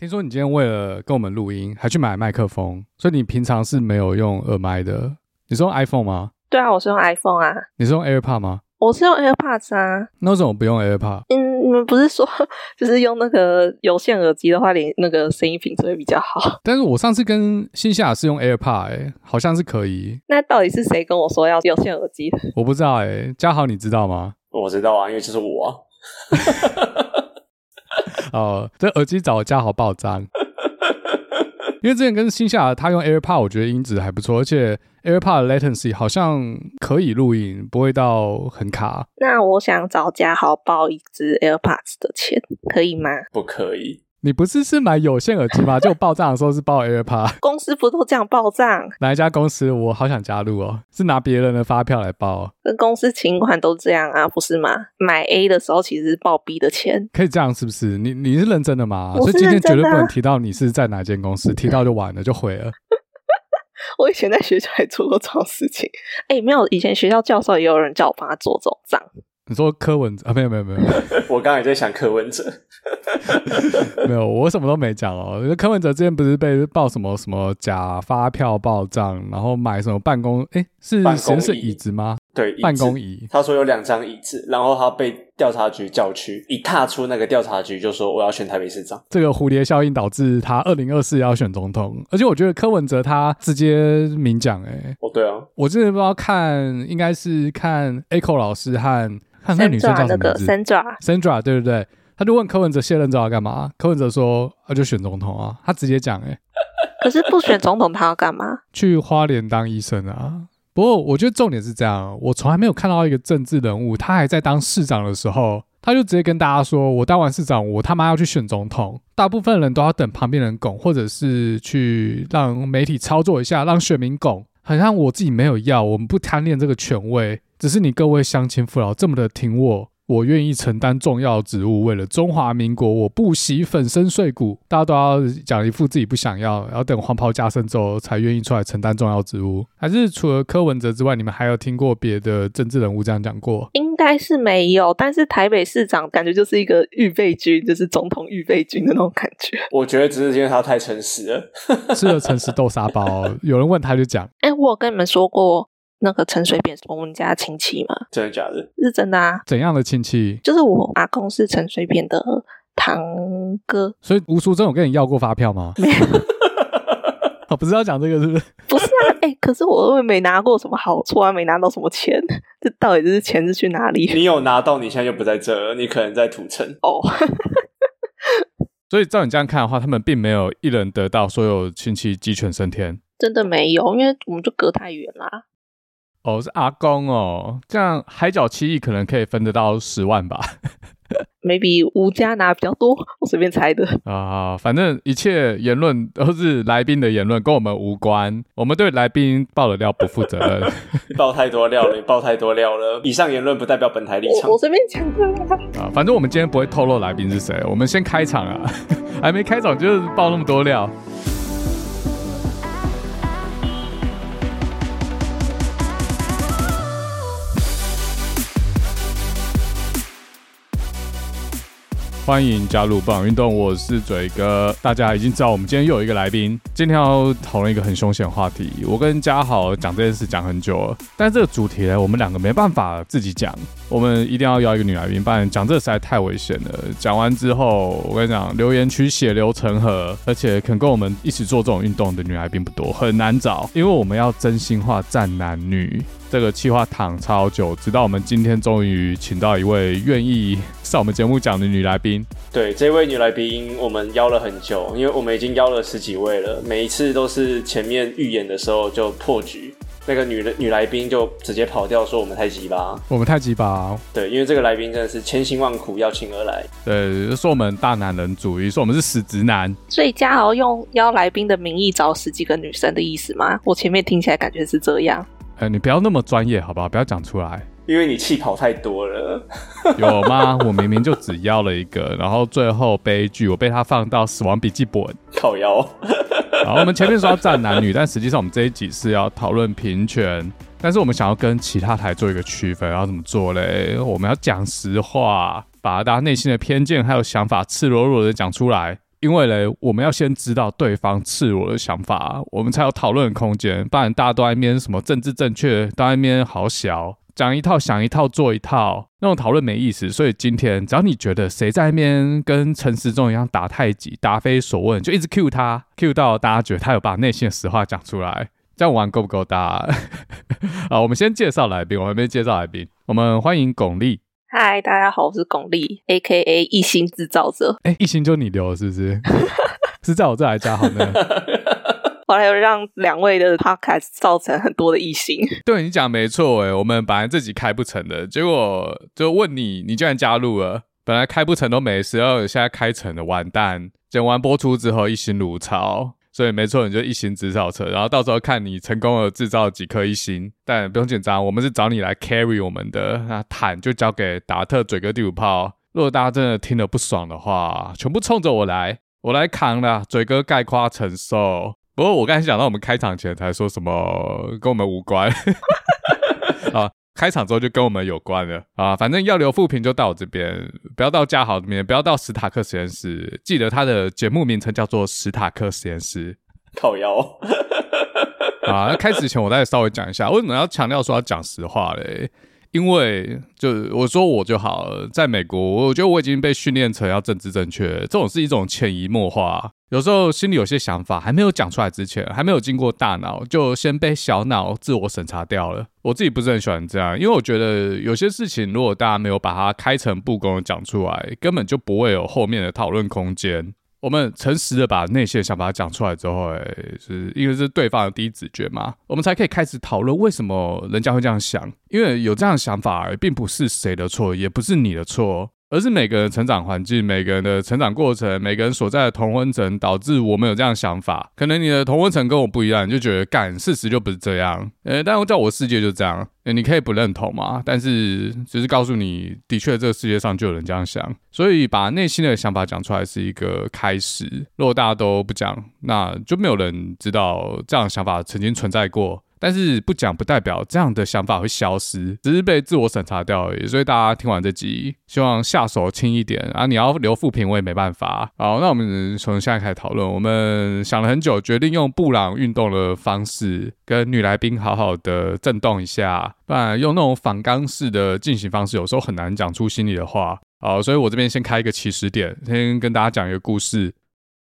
听说你今天为了跟我们录音，还去买麦克风，所以你平常是没有用耳麦的。你是用 iPhone 吗？对啊，我是用 iPhone 啊。你是用 AirPod 吗？我是用 AirPods 啊。那为什么不用 AirPod？嗯，你们不是说 就是用那个有线耳机的话，连那个声音品质会比较好？但是我上次跟新夏是用 AirPod，哎、欸，好像是可以。那到底是谁跟我说要有线耳机的？我不知道哎、欸，嘉豪你知道吗？我知道啊，因为就是我啊。哦，这耳机找嘉豪报账。因为之前跟新夏他用 AirPod，我觉得音质还不错，而且 AirPod 的 latency 好像可以录音，不会到很卡。那我想找嘉豪报一支 AirPods 的钱，可以吗？不可以。你不是是买有线耳机吗？就报账的时候是报 AirPod。公司不都这样报账？哪一家公司？我好想加入哦。是拿别人的发票来报？跟公司请款都这样啊，不是吗？买 A 的时候其实是报 B 的钱，可以这样是不是？你你是认真的吗？我是认真的啊。所以今天绝对不能提到你是在哪间公司，提到就完了，就毁了。我以前在学校还做过这种事情。哎、欸，没有，以前学校教授也有人叫我帮他做这种账。你说柯文哲 啊？没有没有没有，我刚才也在想柯文哲，没有，我什么都没讲哦。柯文哲之前不是被报什么什么假发票报账，然后买什么办公哎、欸、是实是椅子吗？对，办公椅。他说有两张椅子，然后他被调查局叫去，一踏出那个调查局就说我要选台北市长。这个蝴蝶效应导致他二零二四要选总统，而且我觉得柯文哲他直接明讲哎，哦对啊，我之前不知道看应该是看 Echo 老师和。看那女生叫什么名字？Sandra，Sandra，对不对，他就问柯文哲卸任之后要干嘛？柯文哲说：“啊，就选总统啊。”他直接讲：“哎，可是不选总统，他要干嘛？去花莲当医生啊。”不过我觉得重点是这样，我从来没有看到一个政治人物，他还在当市长的时候，他就直接跟大家说：“我当完市长，我他妈要去选总统。”大部分人都要等旁边人拱，或者是去让媒体操作一下，让选民拱。好像我自己没有要，我们不贪恋这个权位。只是你各位乡亲父老这么的挺我，我愿意承担重要职务，为了中华民国，我不惜粉身碎骨。大家都要讲一副自己不想要，然后等黄袍加身之后才愿意出来承担重要职务。还是除了柯文哲之外，你们还有听过别的政治人物这样讲过？应该是没有，但是台北市长感觉就是一个预备军，就是总统预备军的那种感觉。我觉得只是因为他太诚实了，吃了诚实豆沙包。有人问他就讲，哎、欸，我有跟你们说过。那个陈水扁是我们家亲戚吗？真的假的？是真的啊。怎样的亲戚？就是我阿公是陈水扁的堂哥。所以吴淑珍有跟你要过发票吗？没有。哦，不是要讲这个是不是？不是啊，哎、欸，可是我又没拿过什么好处啊，没拿到什么钱。这到底这是钱是去哪里？你有拿到，你现在就不在这儿，你可能在土城哦。所以照你这样看的话，他们并没有一人得到所有亲戚鸡犬升天。真的没有，因为我们就隔太远啦。哦，是阿公哦，这样海角七亿可能可以分得到十万吧？Maybe 吴家拿比较多，我随便猜的啊。反正一切言论都是来宾的言论，跟我们无关。我们对来宾爆的料不负责任。爆太多料了，你爆太多料了。以上言论不代表本台立场。我随便讲的啊。反正我们今天不会透露来宾是谁。我们先开场啊，还没开场就爆那么多料。欢迎加入不运动，我是嘴哥。大家已经知道，我们今天又有一个来宾。今天要讨论一个很凶险的话题。我跟嘉豪讲这件事讲很久了，但是这个主题呢，我们两个没办法自己讲，我们一定要邀一个女来宾，不然讲这个实在太危险了。讲完之后，我跟你讲，留言区血流成河，而且肯跟我们一起做这种运动的女来宾不多，很难找，因为我们要真心话战男女。这个企划躺超久，直到我们今天终于请到一位愿意上我们节目讲的女来宾。对，这位女来宾我们邀了很久，因为我们已经邀了十几位了，每一次都是前面预演的时候就破局，那个女的女来宾就直接跑掉，说我们太急吧，我们太急吧。对，因为这个来宾真的是千辛万苦邀请而来。对，说我们大男人主义，说我们是死直男。所以嘉豪用邀来宾的名义找十几个女生的意思吗？我前面听起来感觉是这样。哎，你不要那么专业，好不好？不要讲出来，因为你气跑太多了。有吗？我明明就只要了一个，然后最后悲剧，我被他放到死亡笔记本。靠腰。好，我们前面说要战男女，但实际上我们这一集是要讨论平权。但是我们想要跟其他台做一个区分，要怎么做嘞？我们要讲实话，把大家内心的偏见还有想法赤裸裸的讲出来。因为嘞，我们要先知道对方赤裸的想法，我们才有讨论的空间。不然大家都在那边什么政治正确，都在那边好小，讲一套想一套做一套，那种讨论没意思。所以今天只要你觉得谁在那边跟陈时中一样打太极、答非所问，就一直 cue 他，cue 到大家觉得他有把内心的实话讲出来，这样玩够不够大？好，我们先介绍来宾，我还没介绍来宾，我们欢迎巩俐。嗨，大家好，我是巩俐，A.K.A. 一星制造者。哎、欸，一星就你留是不是？是在我这来加好呢。后来又让两位的 podcast 造成很多的异星。对你讲没错，哎，我们本来自己开不成的，结果就问你，你居然加入了。本来开不成都没事，然后现在开成了，完蛋！剪完播出之后，一心如潮。所以没错，你就一星制造车，然后到时候看你成功的制造几颗一星，但不用紧张，我们是找你来 carry 我们的。那坦就交给达特嘴哥第五炮。如果大家真的听了不爽的话，全部冲着我来，我来扛了。嘴哥概括承受。不过我刚才想到，我们开场前才说什么跟我们无关啊。开场之后就跟我们有关了啊！反正要留副评就到我这边，不要到嘉豪这边，不要到史塔克实验室。记得他的节目名称叫做史塔克实验室。靠腰 啊！那开始前我再稍微讲一下，为什么要强调说要讲实话嘞？因为就我说我就好了，在美国，我觉得我已经被训练成要政治正确，这种是一种潜移默化。有时候心里有些想法还没有讲出来之前，还没有经过大脑，就先被小脑自我审查掉了。我自己不是很喜欢这样，因为我觉得有些事情如果大家没有把它开诚布公的讲出来，根本就不会有后面的讨论空间。我们诚实的把内心的想法讲出来之后，哎，是因为是对方的第一直觉嘛，我们才可以开始讨论为什么人家会这样想。因为有这样想法，并不是谁的错，也不是你的错。而是每个人成长环境、每个人的成长过程、每个人所在的同温层，导致我们有这样的想法。可能你的同温层跟我不一样，你就觉得干，事实就不是这样。呃，但我在我世界就这样。呃，你可以不认同嘛，但是只是告诉你，的确这个世界上就有人这样想。所以把内心的想法讲出来是一个开始。如果大家都不讲，那就没有人知道这样的想法曾经存在过。但是不讲不代表这样的想法会消失，只是被自我审查掉而已。所以大家听完这集，希望下手轻一点啊！你要留副评，我也没办法。好，那我们从现在开始讨论。我们想了很久，决定用布朗运动的方式，跟女来宾好好的震动一下。不然用那种反刚式的进行方式，有时候很难讲出心里的话。好，所以我这边先开一个起始点，先跟大家讲一个故事。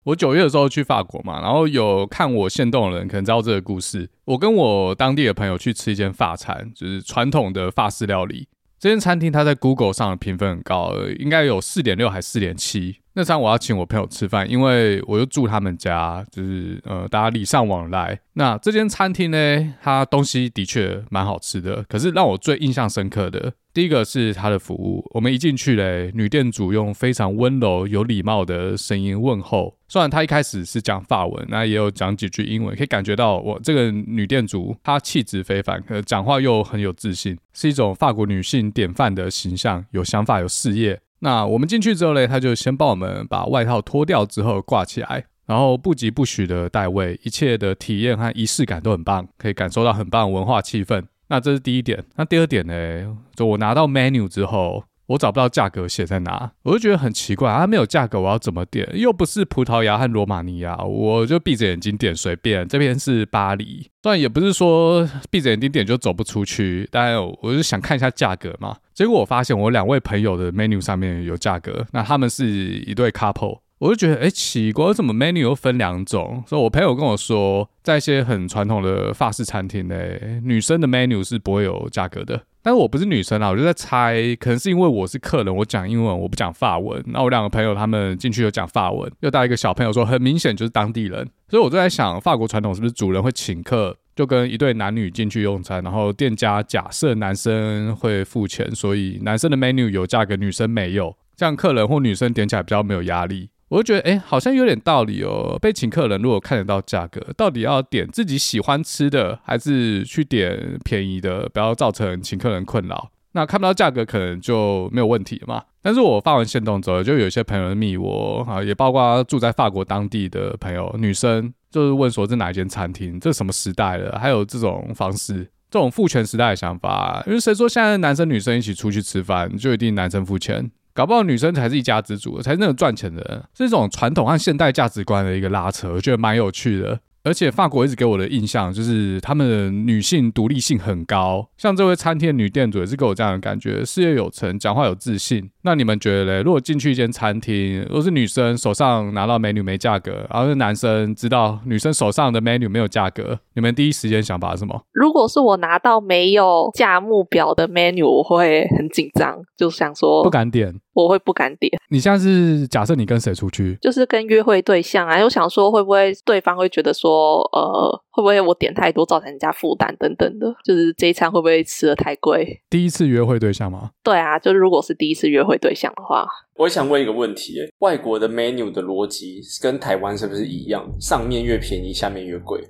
我九月的时候去法国嘛，然后有看我限动的人可能知道这个故事。我跟我当地的朋友去吃一间法餐，就是传统的法式料理。这间餐厅它在 Google 上的评分很高，应该有四点六还是四点七。那餐我要请我朋友吃饭，因为我就住他们家，就是呃大家礼尚往来。那这间餐厅呢，它东西的确蛮好吃的，可是让我最印象深刻的。第一个是他的服务，我们一进去嘞，女店主用非常温柔、有礼貌的声音问候。虽然她一开始是讲法文，那也有讲几句英文，可以感觉到我这个女店主她气质非凡，可讲话又很有自信，是一种法国女性典范的形象，有想法、有事业。那我们进去之后嘞，她就先帮我们把外套脱掉之后挂起来，然后不疾不徐的带位，一切的体验和仪式感都很棒，可以感受到很棒的文化气氛。那这是第一点，那第二点呢？就我拿到 menu 之后，我找不到价格写在哪，我就觉得很奇怪，它没有价格，我要怎么点？又不是葡萄牙和罗马尼亚，我就闭着眼睛点随便。这边是巴黎，虽然也不是说闭着眼睛点就走不出去，但我就想看一下价格嘛。结果我发现我两位朋友的 menu 上面有价格，那他们是一对 couple。我就觉得，哎、欸，奇怪，为什么 menu 又分两种？所以我朋友跟我说，在一些很传统的法式餐厅呢，女生的 menu 是不会有价格的。但是我不是女生啊，我就在猜，可能是因为我是客人，我讲英文，我不讲法文。那我两个朋友他们进去有讲法文，又带一个小朋友说，很明显就是当地人。所以我就在想，法国传统是不是主人会请客，就跟一对男女进去用餐，然后店家假设男生会付钱，所以男生的 menu 有价格，女生没有，这样客人或女生点起来比较没有压力。我就觉得，哎，好像有点道理哦。被请客人如果看得到价格，到底要点自己喜欢吃的，还是去点便宜的，不要造成请客人困扰？那看不到价格，可能就没有问题了嘛。但是我发完限动之后，就有些朋友密我啊，也包括住在法国当地的朋友，女生就是问说这哪一间餐厅，这什么时代了，还有这种方式，这种父权时代的想法。因为谁说现在男生女生一起出去吃饭就一定男生付钱？搞不好女生才是一家之主，才是那种赚钱的人。这种传统和现代价值观的一个拉扯，我觉得蛮有趣的。而且法国一直给我的印象就是他们的女性独立性很高，像这位餐厅女店主也是给我这样的感觉，事业有成，讲话有自信。那你们觉得嘞？如果进去一间餐厅，如果是女生手上拿到 menu 没价格，然后是男生知道女生手上的 menu 没有价格，你们第一时间想法是什么？如果是我拿到没有价目表的 menu，我会很紧张，就想说不敢点。我会不敢点。你现在是假设你跟谁出去？就是跟约会对象啊，又想说会不会对方会觉得说，呃，会不会我点太多造成人家负担等等的，就是这一餐会不会吃的太贵？第一次约会对象吗？对啊，就是如果是第一次约会对象的话，我想问一个问题：外国的 menu 的逻辑跟台湾是不是一样？上面越便宜，下面越贵？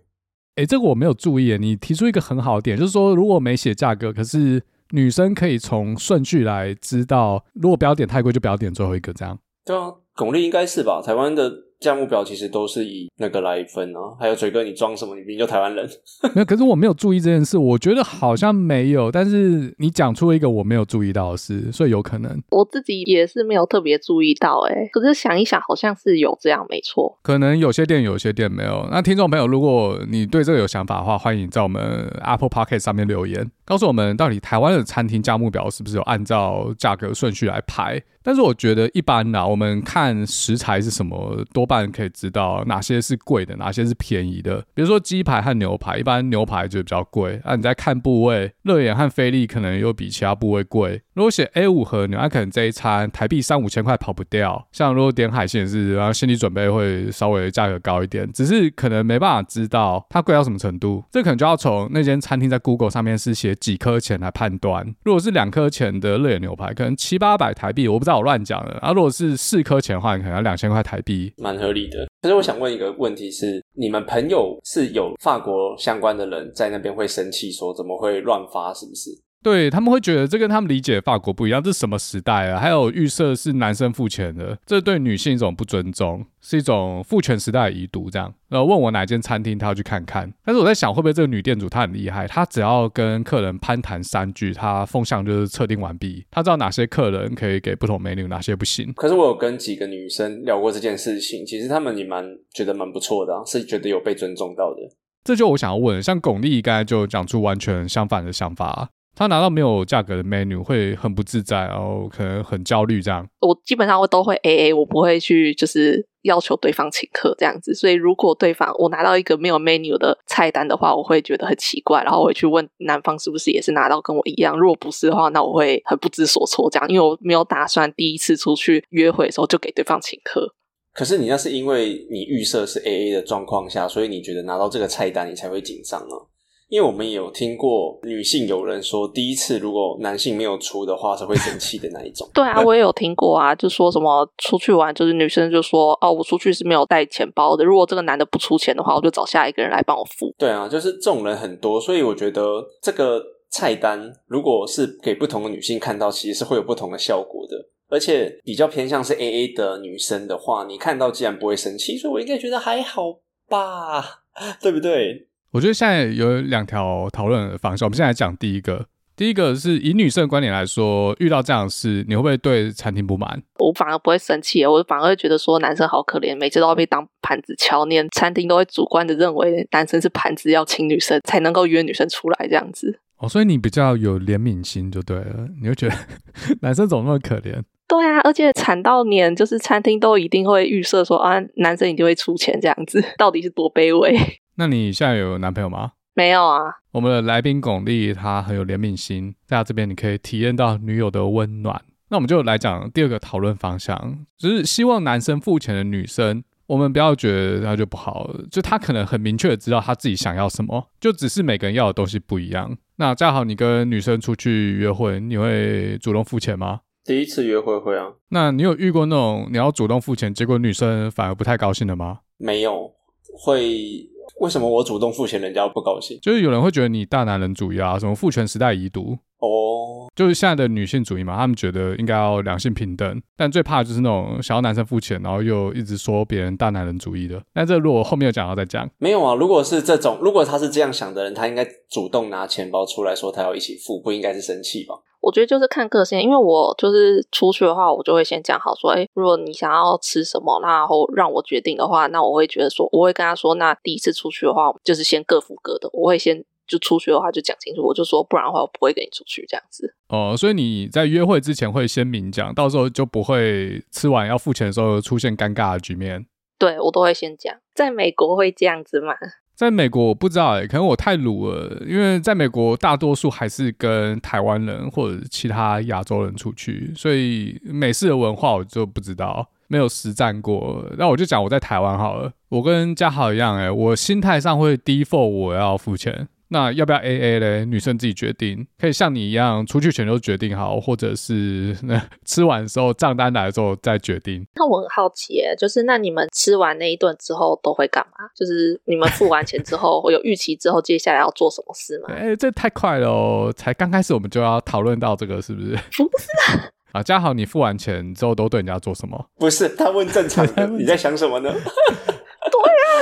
诶，这个我没有注意。你提出一个很好的点，就是说如果没写价格，可是。女生可以从顺序来知道，如果不要点太贵，就不要点最后一个，这样。对啊，巩俐应该是吧？台湾的。价目表其实都是以那个来分啊，还有嘴哥，你装什么？你明明就台湾人。没有，可是我没有注意这件事，我觉得好像没有。但是你讲出了一个我没有注意到的事，所以有可能。我自己也是没有特别注意到，哎，可是想一想，好像是有这样，没错。可能有些店有些店没有。那听众朋友，如果你对这个有想法的话，欢迎在我们 Apple Podcast 上面留言，告诉我们到底台湾的餐厅价目表是不是有按照价格顺序来排。但是我觉得一般啦，我们看食材是什么，多半可以知道哪些是贵的，哪些是便宜的。比如说鸡排和牛排，一般牛排就比较贵。那、你在看部位，肉眼和菲力可能又比其他部位贵。如果写 A 五和牛，那可能这一餐台币三五千块跑不掉。像如果点海鲜是，然后心理准备会稍微价格高一点，只是可能没办法知道它贵到什么程度。这可能就要从那间餐厅在 Google 上面是写几颗钱来判断。如果是两颗钱的热眼牛排，可能七八百台币，我不知道。我乱讲了啊！如果是四颗钱的话，可能要两千块台币，蛮合理的。可是我想问一个问题是：你们朋友是有法国相关的人在那边会生气，说怎么会乱发？是不是？对，他们会觉得这跟他们理解的法国不一样，这是什么时代啊？还有预设是男生付钱的，这对女性一种不尊重，是一种父权时代的遗毒。这样，然后问我哪间餐厅，他要去看看。但是我在想，会不会这个女店主她很厉害？她只要跟客人攀谈三句，她风向就是测定完毕。她知道哪些客人可以给不同 menu，哪些不行。可是我有跟几个女生聊过这件事情，其实她们也蛮觉得蛮不错的啊，是觉得有被尊重到的。这就我想要问，像巩俐刚才就讲出完全相反的想法。他拿到没有价格的 menu 会很不自在，然后可能很焦虑这样。我基本上我都会 AA，我不会去就是要求对方请客这样子。所以如果对方我拿到一个没有 menu 的菜单的话，我会觉得很奇怪，然后我会去问男方是不是也是拿到跟我一样。如果不是的话，那我会很不知所措这样，因为我没有打算第一次出去约会的时候就给对方请客。可是你那是因为你预设是 AA 的状况下，所以你觉得拿到这个菜单你才会紧张啊？因为我们也有听过女性有人说，第一次如果男性没有出的话，是会生气的那一种。对啊，我也有听过啊，就说什么出去玩，就是女生就说哦，我出去是没有带钱包的，如果这个男的不出钱的话，我就找下一个人来帮我付。对啊，就是这种人很多，所以我觉得这个菜单如果是给不同的女性看到，其实是会有不同的效果的。而且比较偏向是 AA 的女生的话，你看到既然不会生气，所以我应该觉得还好吧，对不对？我觉得现在有两条讨论的方向。我们现在来讲第一个，第一个是以女生的观点来说，遇到这样的事，你会不会对餐厅不满？我反而不会生气，我反而会觉得说男生好可怜，每次都要被当盘子敲，连餐厅都会主观的认为男生是盘子，要请女生才能够约女生出来这样子。哦，所以你比较有怜悯心就对了，你会觉得 男生怎么那么可怜？对啊，而且惨到连就是餐厅都一定会预设说啊，男生一定会出钱这样子，到底是多卑微？那你现在有男朋友吗？没有啊。我们的来宾巩俐，她很有怜悯心，在她这边你可以体验到女友的温暖。那我们就来讲第二个讨论方向，就是希望男生付钱的女生，我们不要觉得她就不好，就她可能很明确的知道她自己想要什么，就只是每个人要的东西不一样。那正好你跟女生出去约会，你会主动付钱吗？第一次约会会啊。那你有遇过那种你要主动付钱，结果女生反而不太高兴的吗？没有，会。为什么我主动付钱，人家不高兴？就是有人会觉得你大男人主义啊，什么父权时代遗毒哦，oh. 就是现在的女性主义嘛，他们觉得应该要两性平等，但最怕的就是那种想要男生付钱，然后又一直说别人大男人主义的。那这如果后面有讲到再讲，没有啊。如果是这种，如果他是这样想的人，他应该主动拿钱包出来说他要一起付，不应该是生气吧？我觉得就是看个性，因为我就是出去的话，我就会先讲好说，哎，如果你想要吃什么，然后让我决定的话，那我会觉得说，我会跟他说，那第一次出去的话，就是先各付各的，我会先就出去的话就讲清楚，我就说，不然的话我不会跟你出去这样子。哦，所以你在约会之前会先明讲，到时候就不会吃完要付钱的时候出现尴尬的局面。对，我都会先讲，在美国会这样子吗？在美国我不知道哎、可能我太鲁了，因为在美国大多数还是跟台湾人或者其他亚洲人出去，所以美式的文化我就不知道，没有实战过。那我就讲我在台湾好了，我跟嘉豪一样哎、我心态上会 default 我要付钱。那要不要 AA 嘞？女生自己决定，可以像你一样出去前就决定好，或者是那 吃完的时候账单来的时候再决定。那我很好奇耶，就是那你们吃完那一顿之后都会干嘛？就是你们付完钱之后会有预期之后接下来要做什么事吗？哎、欸，这太快了哦！才刚开始我们就要讨论到这个，是不是？不是啊。啊，嘉豪，你付完钱之后都对人家做什么？不是，他问正常的，你在想什么呢？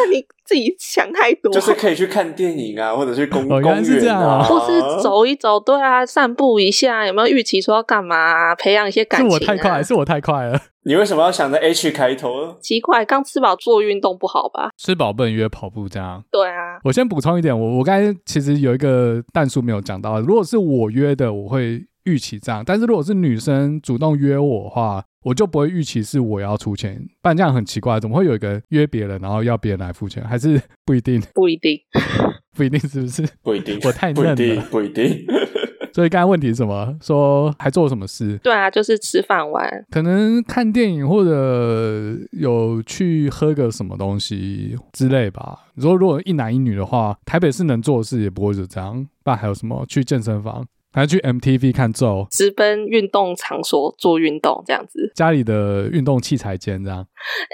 对啊，你自己想太多。就是可以去看电影啊，或者去公、哦、公园啊，或是走一走，对啊，散步一下。有没有预期说要干嘛、啊？培养一些感情、啊？是我太快，是我太快了。你为什么要想着 H 开头？奇怪，刚吃饱做运动不好吧？吃饱不能约跑步这样。对啊。我先补充一点，我我刚才其实有一个但数没有讲到，如果是我约的，我会预期这样；但是如果是女生主动约我的话。我就不会预期是我要出钱，不然这样很奇怪，怎么会有一个约别人，然后要别人来付钱？还是不一定？不一定，不一定是不是？不一定，我太嫩了，不一定。不一定所以刚才问题是什么？说还做了什么事？对啊，就是吃饭玩，可能看电影或者有去喝个什么东西之类吧。你说如果一男一女的话，台北是能做的事也不会是这样。不然还有什么？去健身房。还去 MTV 看咒，直奔运动场所做运动这样子，家里的运动器材间这样。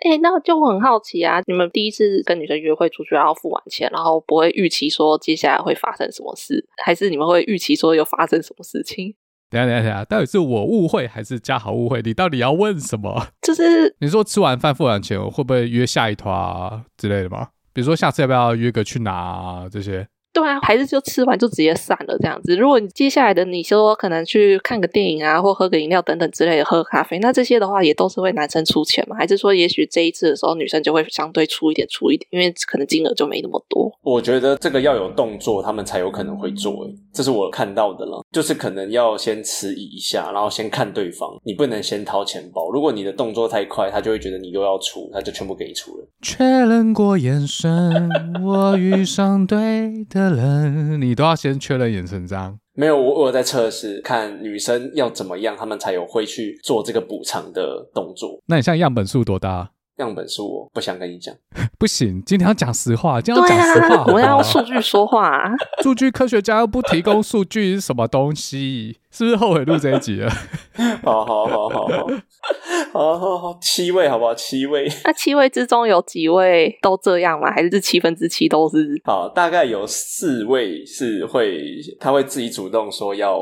哎、欸，那就很好奇啊，你们第一次跟女生约会出去，然后付完钱，然后不会预期说接下来会发生什么事，还是你们会预期说有发生什么事情？等下等下等下，到底是我误会还是嘉豪误会？你到底要问什么？就是你说吃完饭付完钱，会不会约下一团啊之类的吗？比如说下次要不要约个去哪啊这些？对啊，还是就吃完就直接散了这样子。如果你接下来的你说可能去看个电影啊，或喝个饮料等等之类的，喝咖啡，那这些的话也都是会男生出钱嘛？还是说也许这一次的时候女生就会相对出一点出一点，因为可能金额就没那么多。我觉得这个要有动作，他们才有可能会做。诶，这是我看到的了，就是可能要先迟疑一下，然后先看对方，你不能先掏钱包。如果你的动作太快，他就会觉得你又要出，他就全部给你出了。确认过眼神，我遇上对的人。你都要先确认眼神，章没有，我我有在测试看女生要怎么样，她们才有会去做这个补偿的动作。那你现在样本数多大？样本是我不想跟你讲。不行今天要讲实话今天要讲实话 我们要用数据说话。数据科学家又不提供数据是什么东西？是不是后悔录这一集了？好好好好好好好七位好不好七位那七位之中有几位都这样吗还是七分之七都是好大概有四位是会他会自己主动说要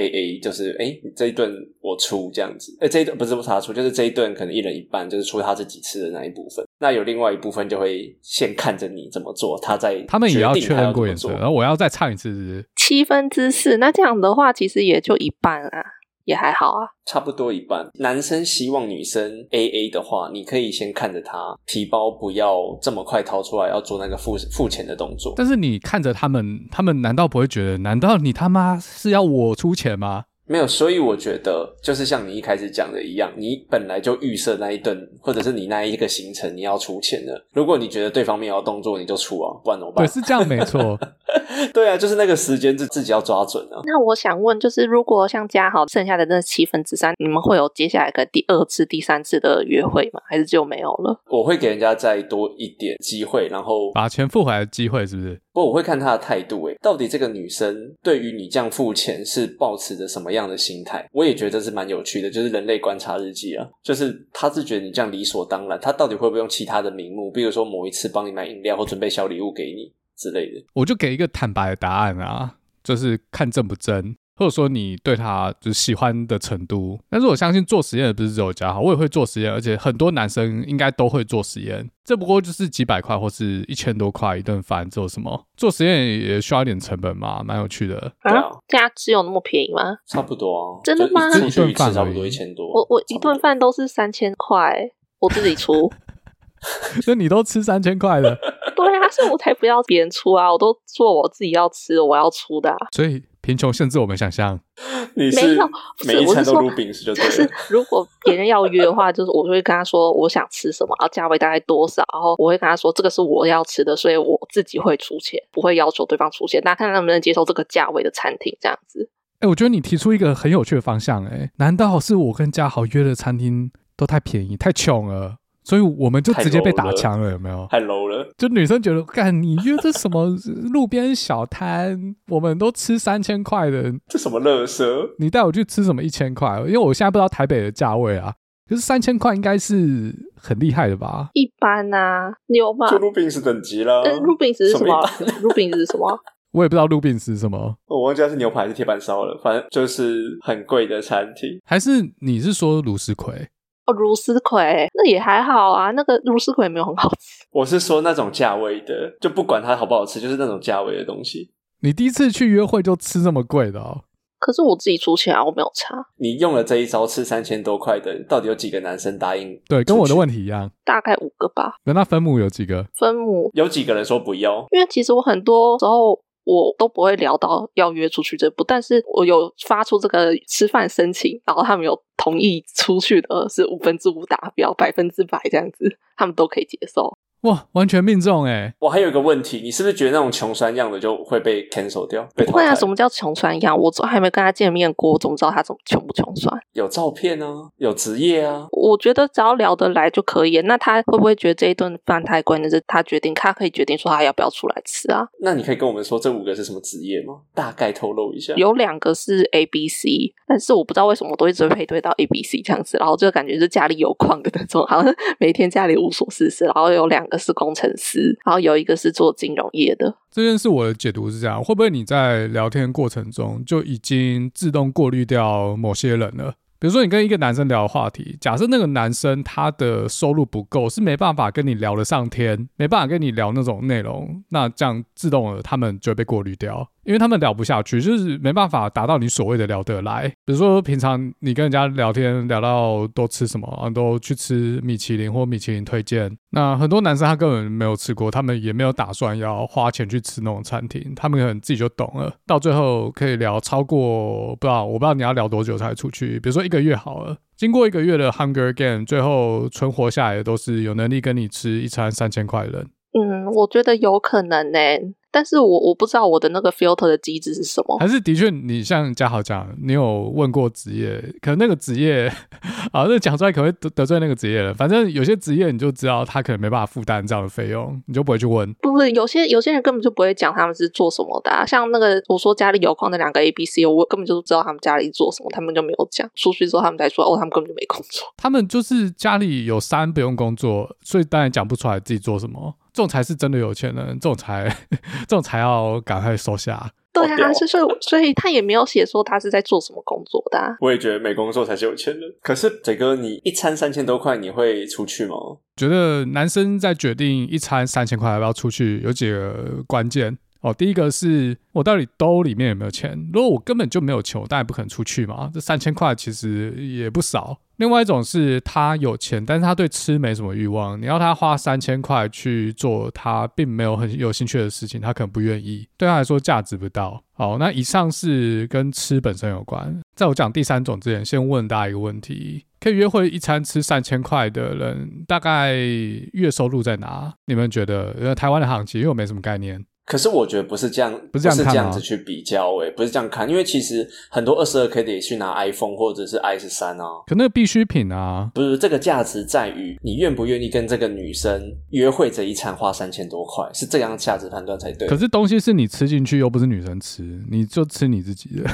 A A 就是哎、欸，这一顿我出这样子，哎、欸，这一顿不是不他出，就是这一顿可能一人一半，就是出他自己吃的那一部分。那有另外一部分就会先看着你怎么做，他在他们也要确认过眼神，然后我要再唱一次是不是，七分之四。那这样的话，其实也就一半啊。也还好啊，差不多一半。男生希望女生 AA 的话，你可以先看着他皮包，不要这么快掏出来，要做那个付付钱的动作。但是你看着他们，他们难道不会觉得，难道你他妈是要我出钱吗？没有，所以我觉得就是像你一开始讲的一样，你本来就预设那一顿，或者是你那一个行程你要出钱的。如果你觉得对方没有动作，你就出啊，不然怎么办？对，是这样，没错。对啊，就是那个时间自自己要抓准啊。那我想问，就是如果像嘉豪剩下的那七分之三，你们会有接下来个第二次、第三次的约会吗？还是就没有了？我会给人家再多一点机会，然后把钱付回来的机会，是不是？不，我会看他的态度。诶，到底这个女生对于你这样付钱是抱持着什么样的心态？我也觉得是蛮有趣的，就是人类观察日记啊，就是她是觉得你这样理所当然，她到底会不会用其他的名目，比如说某一次帮你买饮料或准备小礼物给你之类的？我就给一个坦白的答案啊，就是看正不正。或者说你对他就是喜欢的程度。但是我相信做实验的不是只有嘉豪，我也会做实验，而且很多男生应该都会做实验。这不过就是几百块或是一千多块一顿饭，做什么？做实验也需要一点成本嘛，蛮有趣的。啊，家吃有那么便宜吗？差不多啊，真的吗？一顿饭差不多一千多。我我一顿饭都是三千块，我自己出。所以你都吃三千块了？对啊，所以我才不要别人出啊，我都做我自己要吃，我要出的啊。所以贫穷限制我们想象。你是没有，每一餐都卤饼是就对了。就是如果别人要约的话，就是我就会跟他说我想吃什么，然后价位大概多少，然后我会跟他说这个是我要吃的，所以我自己会出钱，不会要求对方出钱。大家看能不能接受这个价位的餐厅这样子。哎、欸，我觉得你提出一个很有趣的方向、欸，哎，难道是我跟嘉豪约的餐厅都太便宜、太穷了？所以我们就直接被打枪了，有没有？太 low 了！就女生觉得，干你约这什么路边小摊，我们都吃三千块的，这什么乐色？你带我去吃什么一千块？因为我现在不知道台北的价位啊，可是三千块应该是很厉害的吧？一般啊，牛排？就路边是等级了。路边是什么？路边 是什么？我也不知道路边是什么。我忘记是牛排还是铁板烧了，反正就是很贵的餐厅。还是你是说卢石葵？茹丝葵那也还好啊，那个茹丝葵也没有很好吃。我是说那种价位的，就不管它好不好吃，就是那种价位的东西。你第一次去约会就吃这么贵的哦？可是我自己出钱啊，我没有差。你用了这一招吃三千多块的，到底有几个男生答应？对，跟我的问题一样，大概五个吧。那分母有几个？分母有几个人说不要？因为其实我很多时候。我都不会聊到要约出去这步，但是我有发出这个吃饭申请，然后他们有同意出去的是五分之五达标，百分之百这样子，他们都可以接受。哇，完全命中哎！我还有一个问题，你是不是觉得那种穷酸样的就会被 cancel 掉？被不会啊，什么叫穷酸样？我总还没跟他见面过，我怎么知道他怎么穷不穷酸？有照片啊，有职业啊。我觉得只要聊得来就可以。那他会不会觉得这一顿饭太贵？那是他决定，他可以决定说他要不要出来吃啊？那你可以跟我们说这五个是什么职业吗？大概透露一下。有两个是 A、B、C，但是我不知道为什么我都一直会配对到 A、B、C 这样子，然后就感觉是家里有矿的那种，好像每天家里无所事事。然后有两个是工程师。然后有一个是做金融业的。这件事我的解读是这样：会不会你在聊天过程中就已经自动过滤掉某些人了？比如说，你跟一个男生聊的话题，假设那个男生他的收入不够，是没办法跟你聊得上天，没办法跟你聊那种内容，那这样自动的他们就会被过滤掉。因为他们聊不下去，就是没办法达到你所谓的聊得来。比如说，平常你跟人家聊天聊到都吃什么，都去吃米其林或米其林推荐。那很多男生他根本没有吃过，他们也没有打算要花钱去吃那种餐厅，他们可能自己就懂了。到最后可以聊超过不知道，我不知道你要聊多久才出去。比如说一个月好了，经过一个月的 Hunger Game，最后存活下来的都是有能力跟你吃一餐三千块的人。嗯，我觉得有可能呢、但是我我不知道我的那个 filter 的机制是什么，还是的确你像嘉豪讲，你有问过职业，可能那个职业 啊，那讲出来可能会得得罪那个职业了。反正有些职业你就知道他可能没办法负担这样的费用，你就不会去问。不是，有些有些人根本就不会讲他们是做什么的啊，像那个我说家里有矿的两个 A B C，我根本就不知道他们家里做什么，他们就没有讲。出去之后他们才说哦，他们根本就没工作。他们就是家里有山不用工作，所以当然讲不出来自己做什么。这种才是真的有钱人，这种才 这种才要赶快收下。对啊，所以所以他也没有写说他是在做什么工作的啊。我也觉得没工作才是有钱人。可是嘴哥，你一餐三千多块，你会出去吗？觉得男生在决定一餐三千块要不要出去，有几个关键哦。第一个是我到底兜里面有没有钱？如果我根本就没有钱，我当然不可能出去嘛。这三千块其实也不少。另外一种是他有钱，但是他对吃没什么欲望。你要他花三千块去做他并没有很有兴趣的事情，他可能不愿意，对他来说价值不到。好，那以上是跟吃本身有关。在我讲第三种之前，先问大家一个问题：可以约会一餐吃三千块的人，大概月收入在哪？你们觉得？因为台湾的行情，因为我没什么概念。可是我觉得不是这样，不是这样，子去比较诶、欸，不是这样看，因为其实很多二十二 K 的也去拿 iPhone 或者是 i 十三啊，可那个必需品啊，不是这个价值在于你愿不愿意跟这个女生约会这一餐花三千多块，是这样价值判断才对。可是东西是你吃进去，又不是女生吃，你就吃你自己的。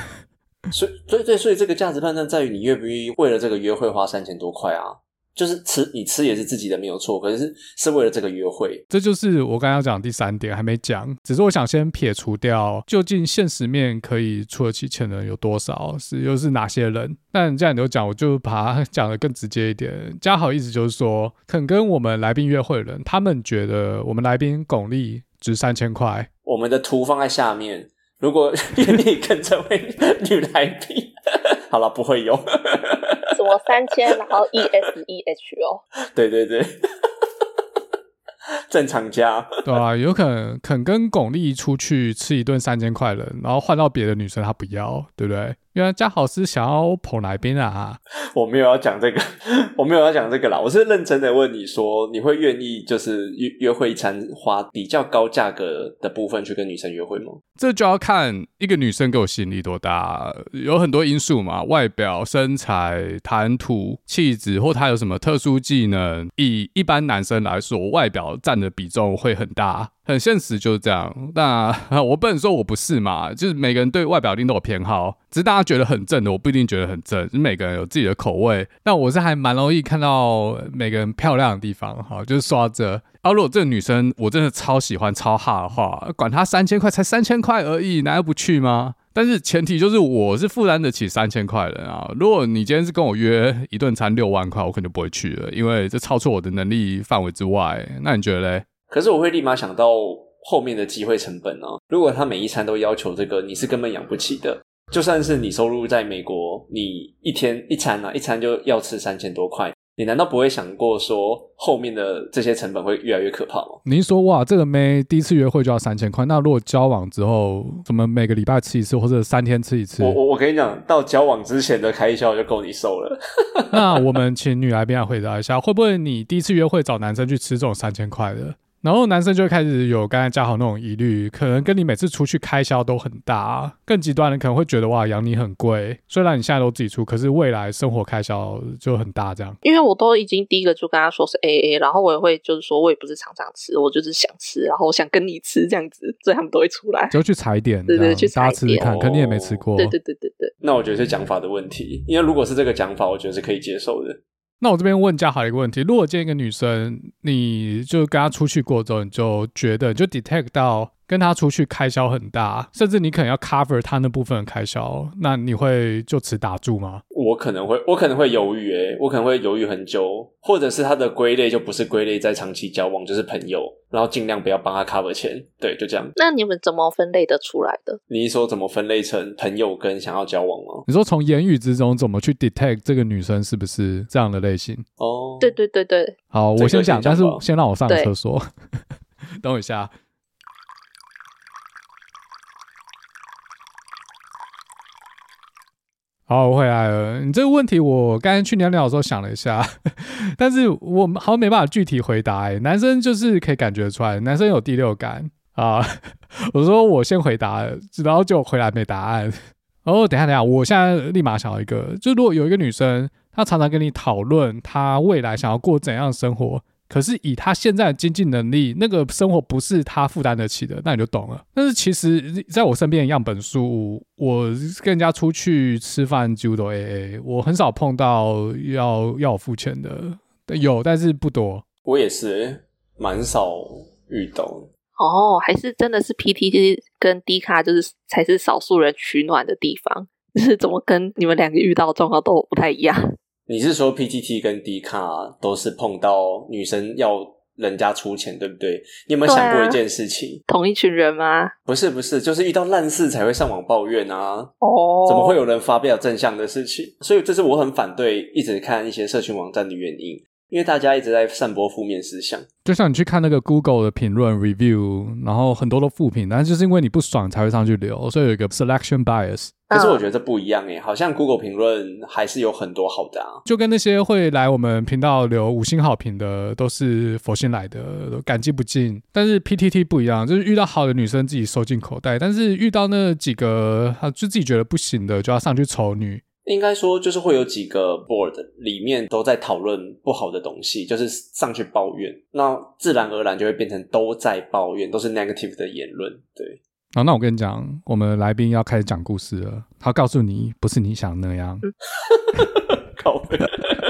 所以，所以，对，所以这个价值判断在于你愿不愿意为了这个约会花三千多块啊。就是吃你吃也是自己的没有错，可是是为了这个约会。这就是我刚刚要讲第三点还没讲，只是我想先撇除掉究竟现实面可以出得起钱的人有多少，是又是哪些人。但既然你都讲，我就把它 讲得更直接一点。嘉豪意思就是说，肯跟我们来宾约会的人，他们觉得我们来宾巩俐值三千块。我们的图放在下面，如果 愿意跟这位 女来宾，好了，不会有。三千，然后 E S E H 哦？对 对对，正常加。对啊，有可能肯跟巩俐出去吃一顿三千块的，然后换到别的女生她不要，对不对？原来嘉豪是想要捧来宾啊！我没有要讲这个，我没有要讲这个啦。我是认真的问你说，你会愿意就是约约会一餐花比较高价格的部分去跟女生约会吗？这就要看一个女生给我吸引力多大，有很多因素嘛，外表、身材、谈吐、气质，或她有什么特殊技能。以一般男生来说，外表占的比重会很大。很现实就是这样，那 我不能说我不是嘛，就是每个人对外表一定都有偏好，只是大家觉得很正的，我不一定觉得很正，就每个人有自己的口味。但我是还蛮容易看到每个人漂亮的地方，哈，就是刷着。啊，如果这个女生我真的超喜欢超哈的话，管她三千块，才三千块而已，难道不去吗？但是前提就是我是负担得起三千块的啊。如果你今天是跟我约一顿餐六万块，我可能就不会去了，因为这超出我的能力范围之外。那你觉得嘞？可是我会立马想到后面的机会成本啊！如果他每一餐都要求这个，你是根本养不起的。就算是你收入在美国，你一天一餐啊，一餐就要吃三千多块，你难道不会想过说后面的这些成本会越来越可怕吗？您说哇，这个妹第一次约会就要三千块，那如果交往之后，怎么每个礼拜吃一次，或者三天吃一次？我我我跟你讲，到交往之前的开销就够你受了。那我们请女来宾来回答一下，会不会你第一次约会找男生去吃这种三千块的？然后男生就会开始有刚才嘉豪那种疑虑，可能跟你每次出去开销都很大。更极端的可能会觉得哇，养你很贵，虽然你现在都自己出，可是未来生活开销就很大这样。因为我都已经第一个就跟他说是 AA，然后我也会就是说我也不是常常吃，我就是想吃，然后我想跟你吃这样子，所以他们都会出来，就去踩点，对对，去大家吃吃看，肯定也没吃过。对对对对对。那我觉得是讲法的问题，因为如果是这个讲法，我觉得是可以接受的。那我这边问嘉豪一个问题：如果见一个女生，你就跟她出去过之后，你就觉得就 detect 到。跟他出去开销很大，甚至你可能要 cover 他那部分的开销，那你会就此打住吗？我可能会，我可能会犹豫，诶，我可能会犹豫很久，或者是他的归类就不是归类在长期交往，就是朋友，然后尽量不要帮他 cover 钱，对，就这样。那你们怎么分类的出来的？你说怎么分类成朋友跟想要交往吗？你说从言语之中怎么去 detect 这个女生是不是这样的类型？哦，对对对对。好，我先讲，但是先让我上个厕所，等我一下。好，我回来了。你这个问题，我刚才去尿尿的时候想了一下，但是我好像没办法具体回答。哎，男生就是可以感觉出来，男生有第六感啊。我说我先回答，然后就回来没答案。哦，等一下，等一下，我现在立马想到一个，就如果有一个女生，她常常跟你讨论她未来想要过怎样的生活。可是以他现在的经济能力，那个生活不是他负担得起的，那你就懂了。但是其实，在我身边的样本数，我跟人家出去吃饭几乎都 AA，我很少碰到要要我付钱的。有，但是不多。我也是，蛮少遇到。哦，还是真的是 PTT 跟 D 卡就是才是少数人取暖的地方。就是怎么跟你们两个遇到的状况都不太一样。你是说 PTT 跟 D 卡都是碰到女生要人家出钱，对不对？你有没有想过一件事情？啊、同一群人吗？不是，不是，就是遇到烂事才会上网抱怨啊！哦，怎么会有人发表正向的事情？所以这是我很反对一直看一些社群网站的原因。因为大家一直在散播负面思想，就像你去看那个 Google 的评论 review，然后很多都负评，但是就是因为你不爽才会上去留，所以有一个 selection bias。可是我觉得这不一样诶，好像 Google 评论还是有很多好的啊，就跟那些会来我们频道留五星好评的都是佛心来的，都感激不尽。但是 PTT 不一样，就是遇到好的女生自己收进口袋，但是遇到那几个就自己觉得不行的，就要上去丑女。应该说，就是会有几个 board 里面都在讨论不好的东西，就是上去抱怨，那自然而然就会变成都在抱怨，都是 negative 的言论。对，好，那我跟你讲，我们来宾要开始讲故事了。他告诉你，不是你想那样。靠北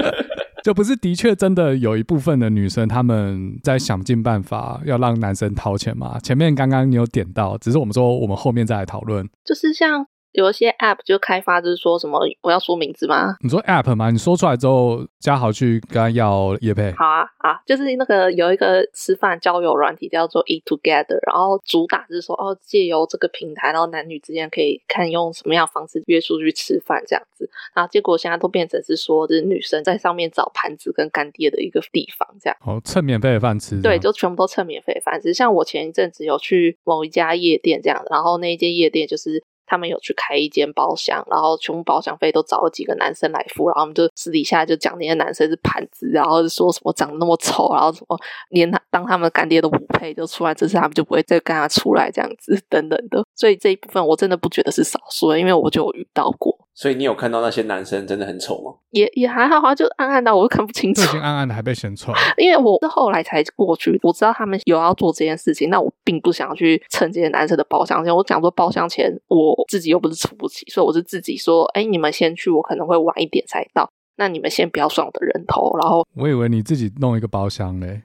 就不是的确真的有一部分的女生他们在想尽办法要让男生掏钱嘛？前面刚刚你有点到，只是我们说我们后面再来讨论，就是像。有一些 App 就开发，就是说什么我要说名字吗？你说 App 吗？你说出来之后，嘉豪去跟他要叶配。好啊，啊，就是那个有一个吃饭交友软体叫做 Eat Together，然后主打就是说哦，借由这个平台，然后男女之间可以看用什么样的方式约出去吃饭这样子。然后结果现在都变成是说，就是女生在上面找盘子跟干爹的一个地方，这样。哦，蹭免费的饭吃。对，就全部都蹭免费的饭吃。像我前一阵子有去某一家夜店这样，然后那一间夜店就是。他们有去开一间包厢，然后全部包厢费都找了几个男生来付，然后我们就私底下就讲那些男生是盘子，然后就说什么长得那么丑，然后什么连他当他们干爹都不配，就出来这次他们就不会再跟他出来这样子等等的。所以这一部分我真的不觉得是少数，因为我就有遇到过。所以你有看到那些男生真的很丑吗？也也还好，好像就暗暗的，我都看不清楚。已经暗暗的，还被嫌丑。因为我是后来才过去，我知道他们有要做这件事情，那我并不想去蹭这些男生的包厢钱。我讲说包厢钱，我自己又不是出不起，所以我是自己说，哎，你们先去，我可能会晚一点才到，那你们先不要算我的人头。然后我以为你自己弄一个包厢嘞。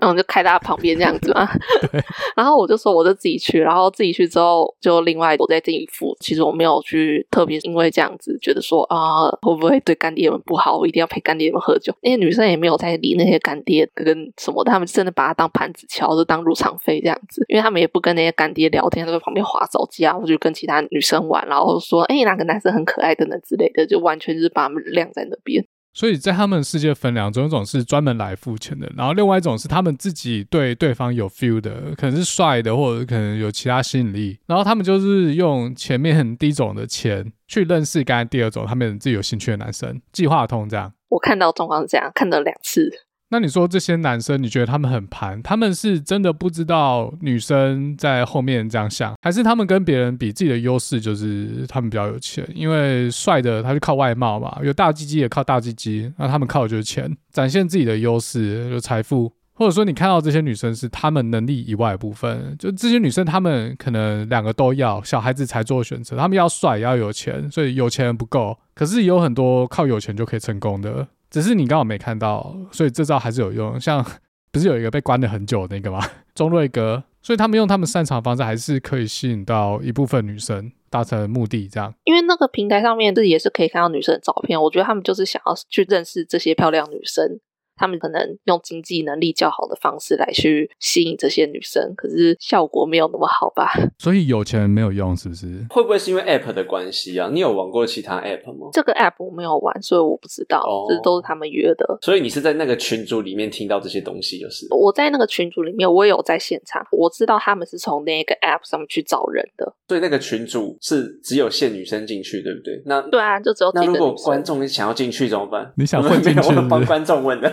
然后就开在他旁边这样子嘛 然后我就说我就自己去，然后自己去之后就另外我再自己付。其实我没有去特别因为这样子觉得说啊、呃、会不会对干爹们不好，我一定要陪干爹们喝酒。那些女生也没有在理那些干爹跟什么，他们真的把他当盘子敲，就当入场费这样子。因为他们也不跟那些干爹聊天，都在旁边划手机啊，或者跟其他女生玩，然后说哎哪个男生很可爱等等之类的，就完全就是把他们晾在那边。所以在他们世界分两种，一种是专门来付钱的，然后另外一种是他们自己对对方有 feel 的，可能是帅的，或者可能有其他吸引力，然后他们就是用前面很低种的钱去认识刚才第二种他们自己有兴趣的男生，计划通这样。我看到状况是这样，看到两次。那你说这些男生，你觉得他们很盘？他们是真的不知道女生在后面这样想，还是他们跟别人比自己的优势就是他们比较有钱？因为帅的他就靠外貌嘛，有大鸡鸡也靠大鸡鸡，那他们靠的就是钱，展现自己的优势，就财富。或者说你看到这些女生是他们能力以外的部分，就这些女生她们可能两个都要，小孩子才做选择，他们要帅也要有钱，所以有钱人不够，可是有很多靠有钱就可以成功的。只是你刚好没看到，所以这招还是有用。像 不是有一个被关了很久的那个吗？钟瑞哥，所以他们用他们擅长的方式，还是可以吸引到一部分女生，达成目的。这样，因为那个平台上面自己也是可以看到女生的照片，我觉得他们就是想要去认识这些漂亮女生。他们可能用经济能力较好的方式来去吸引这些女生，可是效果没有那么好吧？所以有钱没有用，是不是？会不会是因为 App 的关系啊？你有玩过其他 App 吗？这个 App 我没有玩，所以我不知道。哦，这都是他们约的。所以你是在那个群组里面听到这些东西，就是？我在那个群组里面，我也有在现场，我知道他们是从那个 App 上面去找人的。所以那个群组是只有限女生进去，对不对？那对啊，就只有几个。那如果观众想要进去怎么办？你想混进去是不是？我帮观众问的。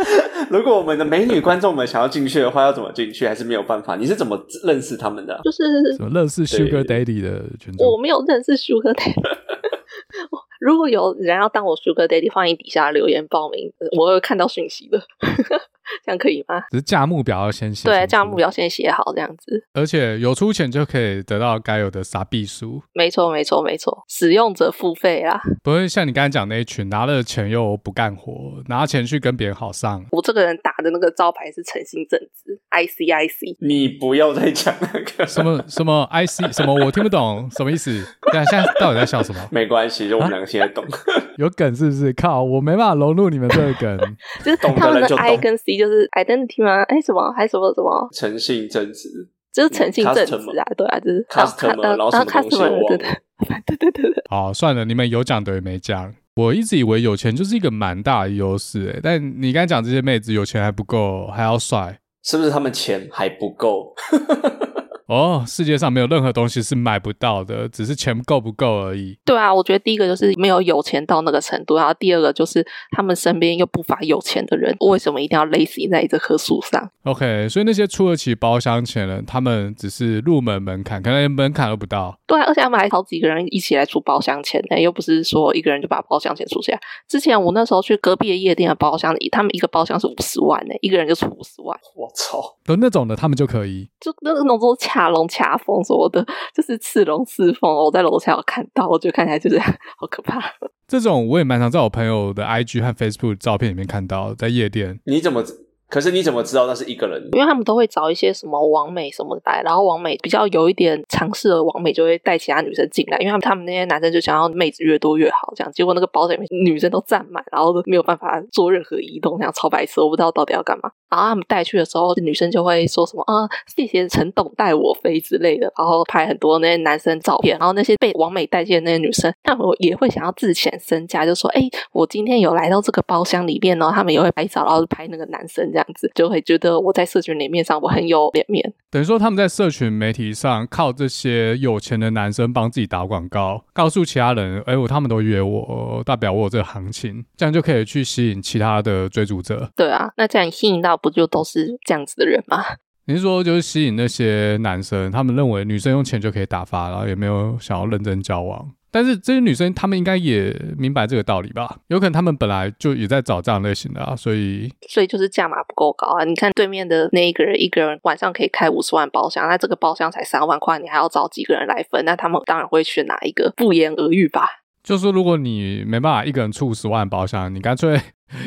如果我们的美女观众们想要进去的话，要怎么进去？还是没有办法？你是怎么认识他们的？就是怎么认识 Sugar Daddy 的群众？我没有认识 Sugar Daddy。如果有人要当我 Sugar Daddy，欢迎底下留言报名，我会看到讯息的。这样可以吗？只是价目表要先写，对，价目表先写好这样子。而且有出钱就可以得到该有的傻币数。没错，没错，没错。使用者付费啦，不会像你刚才讲那一群拿了钱又不干活，拿钱去跟别人好上。我这个人打的那个招牌是诚信正直，I C I C。你不要再讲那个什么什么 I C 什么，我听不懂什么意思。对啊，现在到底在笑什么？没关系，就我们两个现在懂。有梗是不是？靠，我没办法融入你们这个梗。就是他们的 I 跟 C 就是 identity 吗？哎，什么？还什么什么？诚信正直，就是诚信正直啊！对啊，就是 customer，然后什么东西？对 对对对对。好，算了，你们有讲等于没讲。我一直以为有钱就是一个蛮大的优势，哎，但你刚才讲这些妹子有钱还不够，还要帅，是不是？他们钱还不够。哦，世界上没有任何东西是买不到的，只是钱够不够而已。对啊，我觉得第一个就是没有有钱到那个程度，然后第二个就是他们身边又不乏有钱的人，为什么一定要勒死在这棵树上？OK，所以那些出得起包厢钱的人，他们只是入门门槛，可能连门槛都不到。对啊，而且他们还好几个人一起来出包厢钱呢，又不是说一个人就把包厢钱出下来。之前我那时候去隔壁的夜店的包厢，他们一个包厢是五十万呢，一个人就出五十万。我操，都那种的他们就可以，就那种都是卡龙卡风什么的，就是刺龙刺凤。我在楼下有看到，我觉得看起来就是 好可怕。这种我也蛮常在我朋友的 IG 和 Facebook 照片里面看到，在夜店。你怎么？可是你怎么知道那是一个人？因为他们都会找一些什么王美什么的来，然后王美比较有一点尝试的王美就会带其他女生进来，因为他们他们那些男生就想要妹子越多越好，这样结果那个包里面女生都站满，然后都没有办法做任何移动，这样超白痴，我不知道到底要干嘛。然后他们带去的时候，女生就会说什么啊，谢谢陈董带我飞之类的，然后拍很多那些男生照片，然后那些被王美带进的那些女生，他们也会想要自显身价，就说哎，我今天有来到这个包厢里面呢，他们也会拍照，然后拍那个男生这样子，就会觉得我在社群里面上我很有脸面。等于说他们在社群媒体上靠这些有钱的男生帮自己打广告，告诉其他人，哎，我他们都约我，代表我有这个行情，这样就可以去吸引其他的追逐者。对啊，那这样吸引到。不就都是这样子的人吗？你是说就是吸引那些男生，他们认为女生用钱就可以打发，然后也没有想要认真交往。但是这些女生，她们应该也明白这个道理吧？有可能她们本来就也在找这样类型的啊，所以所以就是价码不够高啊。你看对面的那一个人，一个人晚上可以开五十万包厢，那这个包厢才三万块，你还要找几个人来分？那他们当然会选哪一个？不言而喻吧。就是说如果你没办法一个人出五十万包厢，你干脆。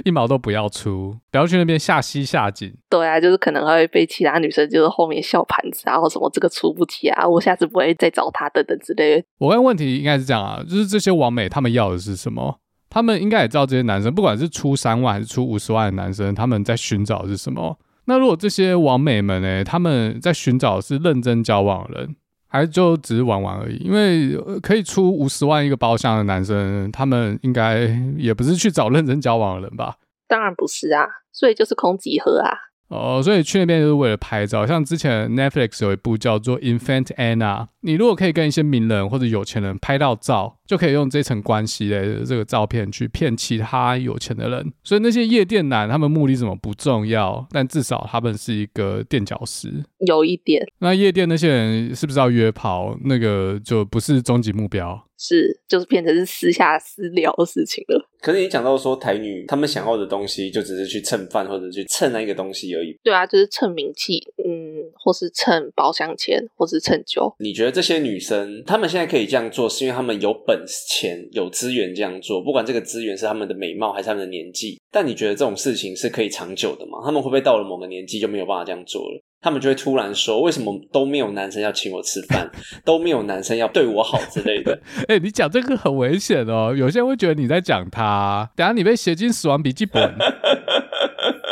一毛都不要出，不要去那边下西下井。对啊，就是可能会被其他女生就是后面笑盘子然后什么这个出不起啊，我下次不会再找他等等之类的。我问问题应该是这样啊，就是这些网美他们要的是什么？他们应该也知道这些男生，不管是出三万还是出五十万的男生，他们在寻找的是什么？那如果这些网美们呢，他们在寻找的是认真交往的人？还就只是玩玩而已，因为可以出五十万一个包厢的男生，他们应该也不是去找认真交往的人吧？当然不是啊，所以就是空集合啊。哦，所以去那边就是为了拍照。像之前 Netflix 有一部叫做《Infant Anna》，你如果可以跟一些名人或者有钱人拍到照，就可以用这层关系的这个照片去骗其他有钱的人。所以那些夜店男，他们目的怎么不重要，但至少他们是一个垫脚石。有一点。那夜店那些人是不是要约炮？那个就不是终极目标。是，就是变成是私下私聊的事情了。可是你讲到说台女他们想要的东西，就只是去蹭饭或者去蹭那个东西而已。对啊，就是蹭名气，嗯，或是蹭包厢钱，或是蹭酒。你觉得这些女生她们现在可以这样做，是因为她们有本钱、有资源这样做？不管这个资源是他们的美貌还是他们的年纪，但你觉得这种事情是可以长久的吗？他们会不会到了某个年纪就没有办法这样做了？他们就会突然说：“为什么都没有男生要请我吃饭，都没有男生要对我好之类的？” 哎、欸，你讲这个很危险哦，有些人会觉得你在讲他，等下你被写进死亡笔记本。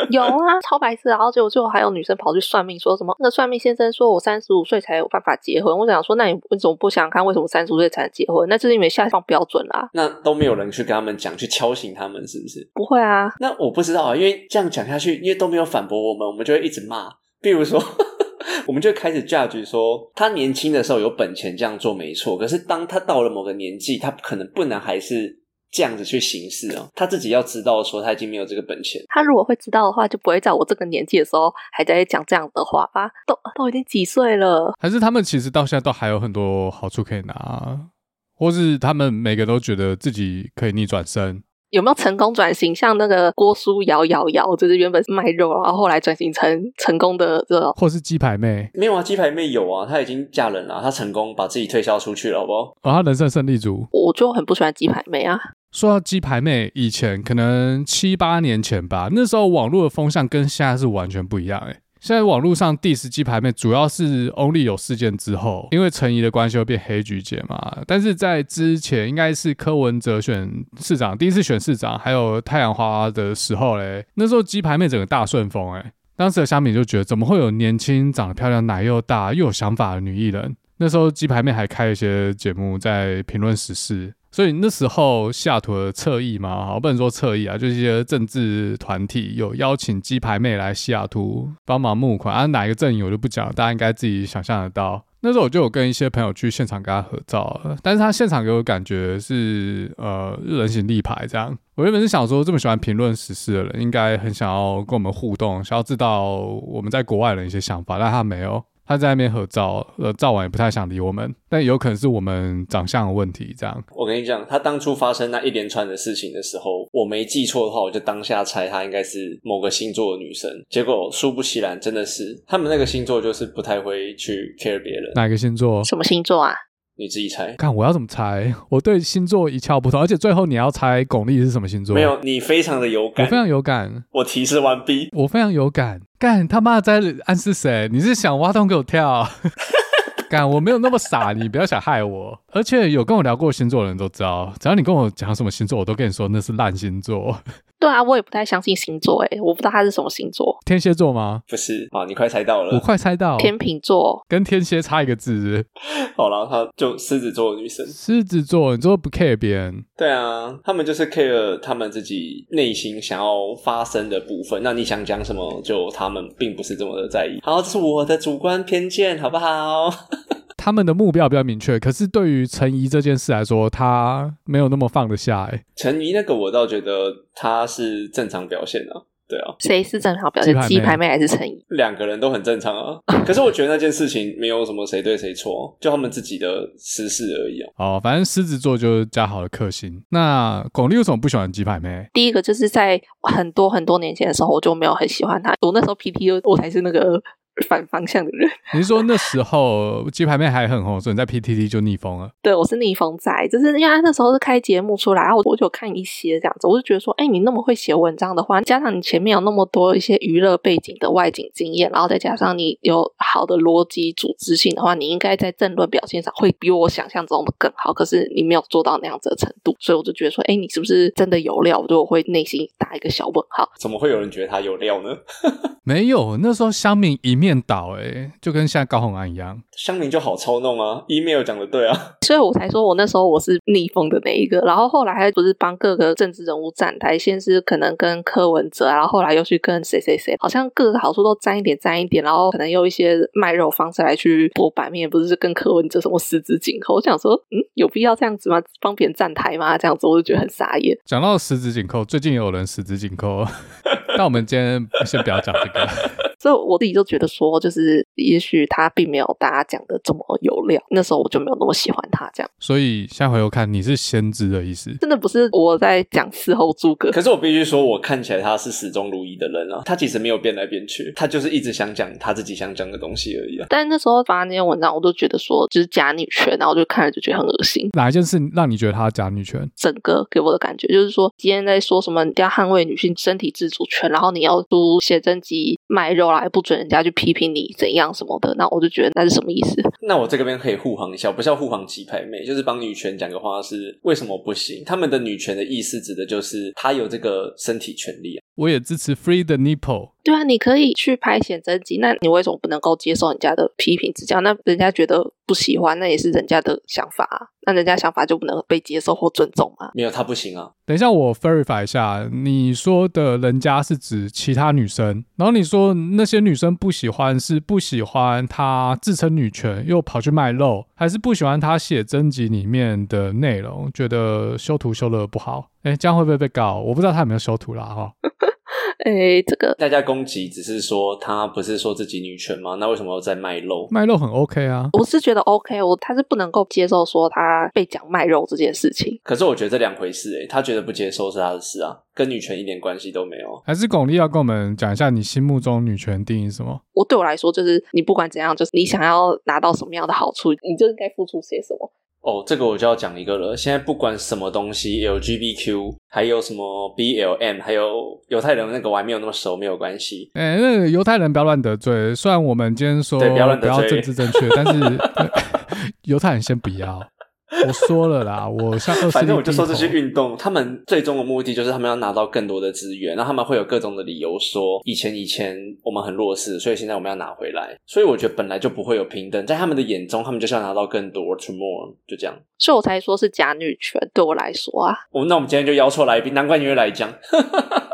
有啊，超白痴，然后结果最后还有女生跑去算命，说什么那个算命先生说我三十五岁才有办法结婚。我想说，那你为什么不想看为什么三十五岁才能结婚？那就是因为下放标准啦。那都没有人去跟他们讲，去敲醒他们，是不是？不会啊。那我不知道啊，因为这样讲下去，因为都没有反驳我们，我们就会一直骂。比如说，我们就开始 judge 说，他年轻的时候有本钱这样做没错，可是当他到了某个年纪，他可能不能还是这样子去行事哦。他自己要知道说他已经没有这个本钱。他如果会知道的话，就不会在我这个年纪的时候还在讲这样的话吧？都都已经几岁了？还是他们其实到现在都还有很多好处可以拿，或是他们每个都觉得自己可以逆转身？有没有成功转型？像那个郭书瑶瑶瑶，就是原本是卖肉，然后后来转型成成功的这种，或是鸡排妹？没有啊，鸡排妹有啊，她已经嫁人了，她成功把自己推销出去了，好不好？哦，她人生胜利组。我就很不喜欢鸡排妹啊。说到鸡排妹，以前可能七八年前吧，那时候网络的风向跟现在是完全不一样，诶现在网络上 diss 鸡排妹，主要是 Only 有事件之后，因为陈怡的关系会变黑菊姐嘛。但是在之前，应该是柯文哲选市长，第一次选市长，还有太阳花的时候嘞，那时候鸡排妹整个大顺风哎。当时的乡民就觉得，怎么会有年轻、长得漂亮、奶又大又有想法的女艺人？那时候鸡排妹还开一些节目在评论时事。所以那时候西雅图的侧翼嘛，好，不能说侧翼啊，就是一些政治团体有邀请鸡排妹来西雅图帮忙募款啊，哪一个阵营我就不讲，大家应该自己想象得到。那时候我就有跟一些朋友去现场跟他合照，但是他现场给我感觉是呃人形立牌这样。我原本是想说，这么喜欢评论时事的人，应该很想要跟我们互动，想要知道我们在国外的一些想法，但他没有。他在那边合照，呃，照完也不太想理我们，但有可能是我们长相的问题。这样，我跟你讲，他当初发生那一连串的事情的时候，我没记错的话，我就当下猜他应该是某个星座的女生。结果殊不其然，真的是他们那个星座就是不太会去 care 别人。哪个星座？什么星座啊？你自己猜。看我要怎么猜？我对星座一窍不通，而且最后你要猜巩俐是什么星座？没有，你非常的有感。我非常有感。我提示完毕。我非常有感。干他妈在暗示谁？你是想挖洞给我跳？干我没有那么傻，你不要想害我。而且有跟我聊过星座的人都知道，只要你跟我讲什么星座，我都跟你说那是烂星座。对啊，我也不太相信星座，哎，我不知道他是什么星座。天蝎座吗？不是好，你快猜到了。我快猜到。天秤座跟天蝎差一个字。好了，他就狮子座的女生。狮子座，你说不 care 别人？对啊，他们就是 care 他们自己内心想要发生的部分。那你想讲什么，就他们并不是这么的在意。好，这是我的主观偏见，好不好？他们的目标比较明确，可是对于陈怡这件事来说，他没有那么放得下。哎，陈怡那个，我倒觉得他是正常表现啊。对啊，谁是正常表现？鸡排妹还是陈怡？两个人都很正常啊。可是我觉得那件事情没有什么谁对谁错，就他们自己的私事而已啊。哦，反正狮子座就是加好的克星。那巩俐为什么不喜欢鸡排妹？第一个就是在很多很多年前的时候，我就没有很喜欢她。我那时候 PT 我才是那个。反方向的人，你是说那时候鸡排妹还很红，所以你在 PTT 就逆风了？对，我是逆风仔，就是因为他那时候是开节目出来，然后我就看一些这样子，我就觉得说，哎、欸，你那么会写文章的话，加上你前面有那么多一些娱乐背景的外景经验，然后再加上你有好的逻辑组织性的话，你应该在政论表现上会比我想象中的更好。可是你没有做到那样子的程度，所以我就觉得说，哎、欸，你是不是真的有料？我就会内心打一个小问号。怎么会有人觉得他有料呢？没有，那时候香敏一面倒、欸，哎，就跟现在高红安一样，乡民就好操弄啊。email 讲的对啊，所以我才说我那时候我是逆风的那一个，然后后来还不是帮各个政治人物站台，先是可能跟柯文哲，然后后来又去跟谁谁谁，好像各个好处都沾一点沾一点，然后可能用一些卖肉方式来去博版面，不是跟柯文哲什么十指紧扣。我想说，嗯，有必要这样子吗？帮别人站台吗？这样子我就觉得很傻眼。讲到十指紧扣，最近有人十指紧扣，但我们今天先不要讲这个。所以我自己就觉得说，就是也许他并没有大家讲的这么有料。那时候我就没有那么喜欢他这样。所以下回我看你是先知的意思，真的不是我在讲事后诸葛。可是我必须说，我看起来他是始终如一的人啊。他其实没有变来变去，他就是一直想讲他自己想讲的东西而已啊。但是那时候发那篇文章，我都觉得说就是假女权，然后就看了就觉得很恶心。哪一件事让你觉得他假女权？整个给我的感觉就是说，今天在说什么你要捍卫女性身体自主权，然后你要出写真集卖肉啦，还不准人家去。批评你怎样什么的，那我就觉得那是什么意思？那我这个边可以护航一下，不是要护航鸡排妹，就是帮女权讲个话是为什么不行？他们的女权的意思指的就是她有这个身体权利啊。我也支持 free the nipple。对啊，你可以去拍写真集，那你为什么不能够接受人家的批评指教？那人家觉得不喜欢，那也是人家的想法啊，那人家想法就不能被接受或尊重吗？没有，他不行啊。等一下，我 verify 一下，你说的人家是指其他女生，然后你说那些女生不喜欢是不喜欢她自称女权又跑去卖肉，还是不喜欢她写真集里面的内容，觉得修图修的不好？哎，这样会不会被告？我不知道她有没有修图啦，哈。哎，这个大家攻击只是说他不是说自己女权吗？那为什么要在卖肉？卖肉很 OK 啊，我是觉得 OK，我他是不能够接受说他被讲卖肉这件事情。可是我觉得这两回事，哎，他觉得不接受是他的事啊，跟女权一点关系都没有。还是巩俐要跟我们讲一下你心目中女权定义是什么？我对我来说就是你不管怎样，就是你想要拿到什么样的好处，你就应该付出些什么。哦，这个我就要讲一个了。现在不管什么东西，LGBTQ，还有什么 BLM，还有犹太人那个我还没有那么熟，没有关系。哎，那个犹太人不要乱得罪。虽然我们今天说不要政治正确，但是 犹太人先不要。我说了啦，我像 反正我就说这些运动，他们最终的目的就是他们要拿到更多的资源，然后他们会有各种的理由说，以前以前我们很弱势，所以现在我们要拿回来。所以我觉得本来就不会有平等，在他们的眼中，他们就是要拿到更多，to more，就这样。所以我才说是假女权，对我来说啊。哦，那我们今天就邀错来宾，难怪你会来讲。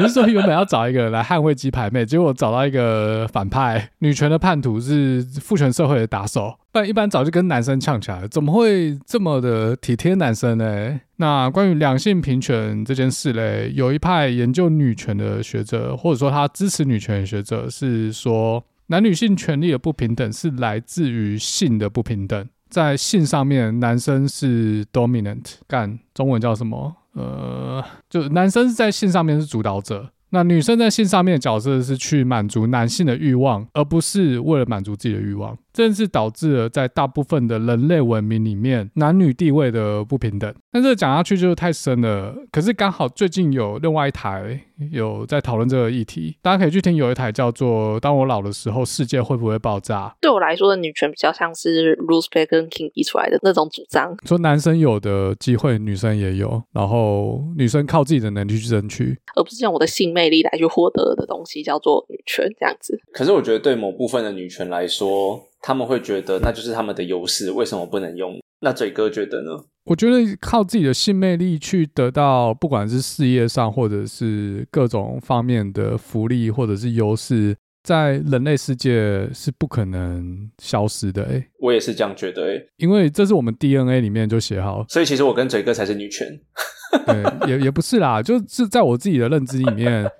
你是说原本要找一个人来捍卫鸡排妹，结果找到一个反派女权的叛徒，是父权社会的打手，不然一般早就跟男生呛起来了，怎么会这么的体贴男生呢？那关于两性平权这件事嘞，有一派研究女权的学者，或者说他支持女权的学者是说。男女性权利的不平等是来自于性的不平等。在性上面，男生是 dominant，干中文叫什么？呃，就男生在性上面是主导者。那女生在性上面的角色是去满足男性的欲望，而不是为了满足自己的欲望。这是导致了在大部分的人类文明里面，男女地位的不平等。但这个讲下去就太深了。可是刚好最近有另外一台有在讨论这个议题，大家可以去听。有一台叫做《当我老的时候，世界会不会爆炸》。对我来说的女权比较像是 Ruth Bader King 提出来的那种主张，说男生有的机会，女生也有，然后女生靠自己的能力去争取，而不是用我的性魅力来去获得的东西，叫做女权这样子。可是我觉得对某部分的女权来说，他们会觉得那就是他们的优势，为什么不能用？那嘴哥觉得呢？我觉得靠自己的性魅力去得到，不管是事业上或者是各种方面的福利或者是优势，在人类世界是不可能消失的。哎，我也是这样觉得。哎，因为这是我们 DNA 里面就写好，所以其实我跟嘴哥才是女权。对，也也不是啦，就是在我自己的认知里面。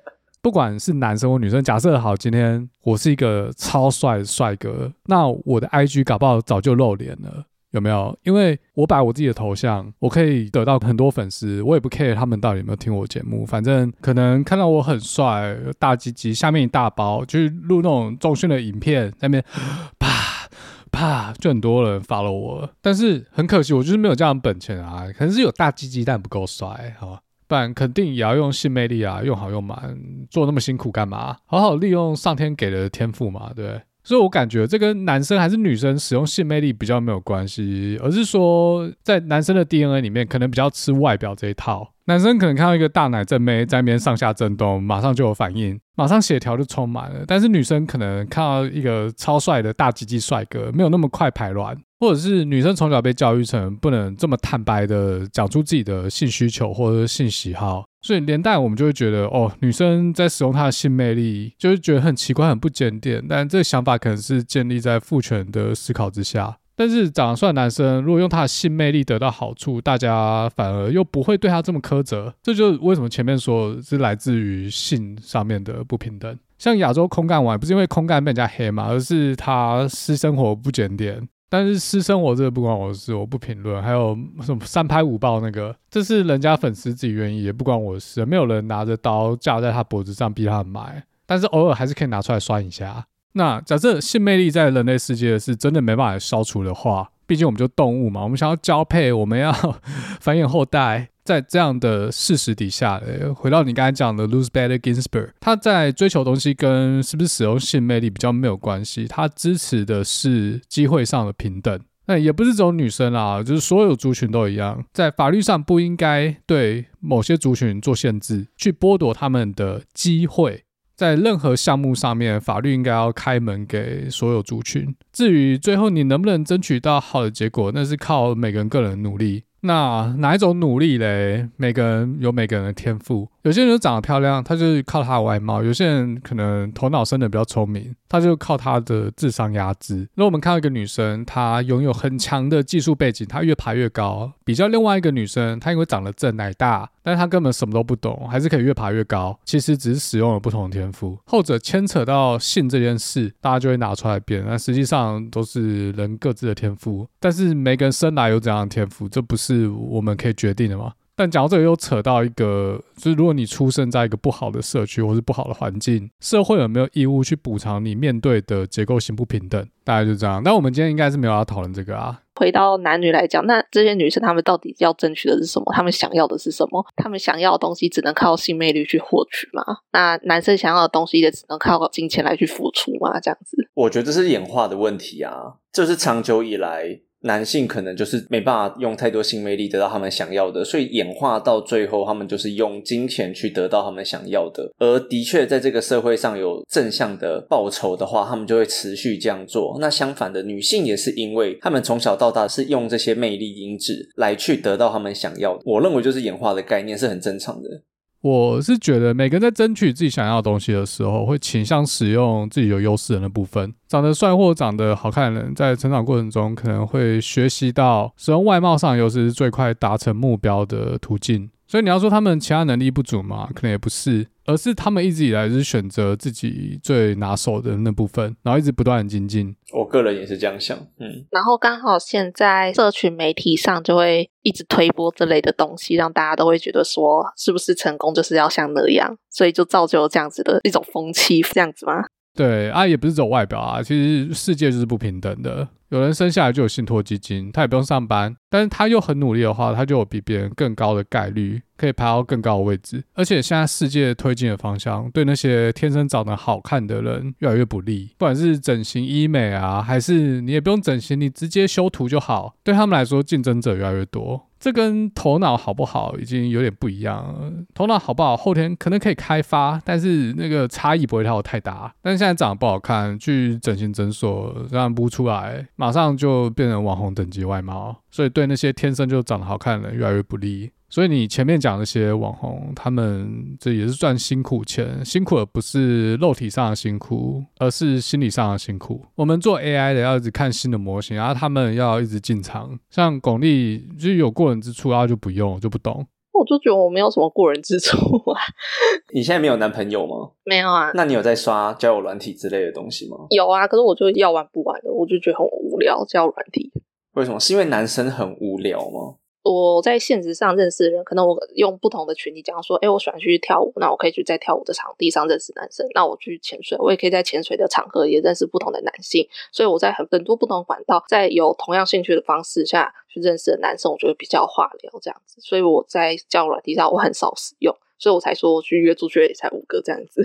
不管是男生或女生，假设好，今天我是一个超帅的帅哥，那我的 IG 搞不好早就露脸了，有没有？因为我摆我自己的头像，我可以得到很多粉丝，我也不 care 他们到底有没有听我节目，反正可能看到我很帅，大鸡鸡，下面一大包，就是录那种重训的影片，在那边啪啪，就很多人 follow 我，但是很可惜，我就是没有这样本钱啊，可能是有大鸡鸡，但不够帅，好吧。不然肯定也要用性魅力啊，用好用满，做那么辛苦干嘛？好好利用上天给的天赋嘛，对不对？所以我感觉这跟男生还是女生使用性魅力比较没有关系，而是说在男生的 DNA 里面可能比较吃外表这一套。男生可能看到一个大奶正妹在那边上下震动，马上就有反应，马上血条就充满了。但是女生可能看到一个超帅的大鸡鸡帅哥，没有那么快排卵。或者是女生从小被教育成不能这么坦白的讲出自己的性需求或者是性喜好，所以连带我们就会觉得哦，女生在使用她的性魅力，就会觉得很奇怪、很不检点。但这个想法可能是建立在父权的思考之下。但是长得帅的男生如果用他的性魅力得到好处，大家反而又不会对他这么苛责。这就是为什么前面说是来自于性上面的不平等。像亚洲空干王不是因为空干被人家黑嘛，而是他私生活不检点。但是私生活这个不关我的事，我不评论。还有什么三拍五爆那个，这是人家粉丝自己愿意，也不关我的事。没有人拿着刀架在他脖子上逼他买，但是偶尔还是可以拿出来酸一下。那假设性魅力在人类世界是真的没办法消除的话，毕竟我们就动物嘛，我们想要交配，我们要繁衍后代。在这样的事实底下，回到你刚才讲的 Ruth Bader Ginsburg，他在追求东西跟是不是使用性魅力比较没有关系，他支持的是机会上的平等。那也不是只有女生啊，就是所有族群都一样，在法律上不应该对某些族群做限制，去剥夺他们的机会。在任何项目上面，法律应该要开门给所有族群。至于最后你能不能争取到好的结果，那是靠每个人个人努力。那哪一种努力嘞？每个人有每个人的天赋。有些人长得漂亮，他就是靠他的外貌；有些人可能头脑生得比较聪明，他就靠他的智商压制。那我们看到一个女生，她拥有很强的技术背景，她越爬越高，比较另外一个女生，她因为长得正奶大，但是他根本什么都不懂，还是可以越爬越高。其实只是使用了不同的天赋。后者牵扯到性这件事，大家就会拿出来辩。那实际上都是人各自的天赋，但是每个人生来有怎样的天赋，这不是。我们可以决定的吗？但讲到这个，又扯到一个，就是如果你出生在一个不好的社区或是不好的环境，社会有没有义务去补偿你面对的结构性不平等？大概就这样。但我们今天应该是没有要讨论这个啊。回到男女来讲，那这些女生她们到底要争取的是什么？她们想要的是什么？她们想要的东西只能靠性魅力去获取吗？那男生想要的东西也只能靠金钱来去付出吗？这样子？我觉得这是演化的问题啊，这是长久以来。男性可能就是没办法用太多性魅力得到他们想要的，所以演化到最后，他们就是用金钱去得到他们想要的。而的确，在这个社会上有正向的报酬的话，他们就会持续这样做。那相反的，女性也是因为他们从小到大是用这些魅力因子来去得到他们想要的。我认为就是演化的概念是很正常的。我是觉得每个人在争取自己想要的东西的时候，会倾向使用自己有优势人的部分。长得帅或长得好看的人，在成长过程中可能会学习到使用外貌上优势是最快达成目标的途径。所以你要说他们其他能力不足嘛？可能也不是。而是他们一直以来是选择自己最拿手的那部分，然后一直不断的精进。我个人也是这样想，嗯。然后刚好现在社群媒体上就会一直推播这类的东西，让大家都会觉得说，是不是成功就是要像那样，所以就造就了这样子的一种风气，这样子吗？对啊，也不是走外表啊，其实世界就是不平等的。有人生下来就有信托基金，他也不用上班，但是他又很努力的话，他就有比别人更高的概率可以排到更高的位置。而且现在世界推进的方向，对那些天生长得好看的人越来越不利。不管是整形医美啊，还是你也不用整形，你直接修图就好，对他们来说竞争者越来越多。这跟头脑好不好已经有点不一样了。头脑好不好，后天可能可以开发，但是那个差异不会太太大。但是现在长得不好看，去整形诊所让不出来，马上就变成网红等级外貌，所以对那些天生就长得好看的人越来越不利。所以你前面讲那些网红，他们这也是赚辛苦钱，辛苦的不是肉体上的辛苦，而是心理上的辛苦。我们做 AI 的要一直看新的模型，然后他们要一直进场。像巩俐就是有过人之处，然后就不用，就不懂。我就觉得我没有什么过人之处啊。你现在没有男朋友吗？没有啊。那你有在刷交友软体之类的东西吗？有啊，可是我就要玩不玩的，我就觉得很无聊。交友软体为什么？是因为男生很无聊吗？我在现实上认识的人，可能我用不同的群体讲说，哎，我喜欢去跳舞，那我可以去在跳舞的场地上认识男生。那我去潜水，我也可以在潜水的场合也认识不同的男性。所以我在很很多不同管道，在有同样兴趣的方式下去认识的男生，我觉得比较话聊这样子。所以我在交友软体上我很少使用，所以我才说我去约出去也才五个这样子。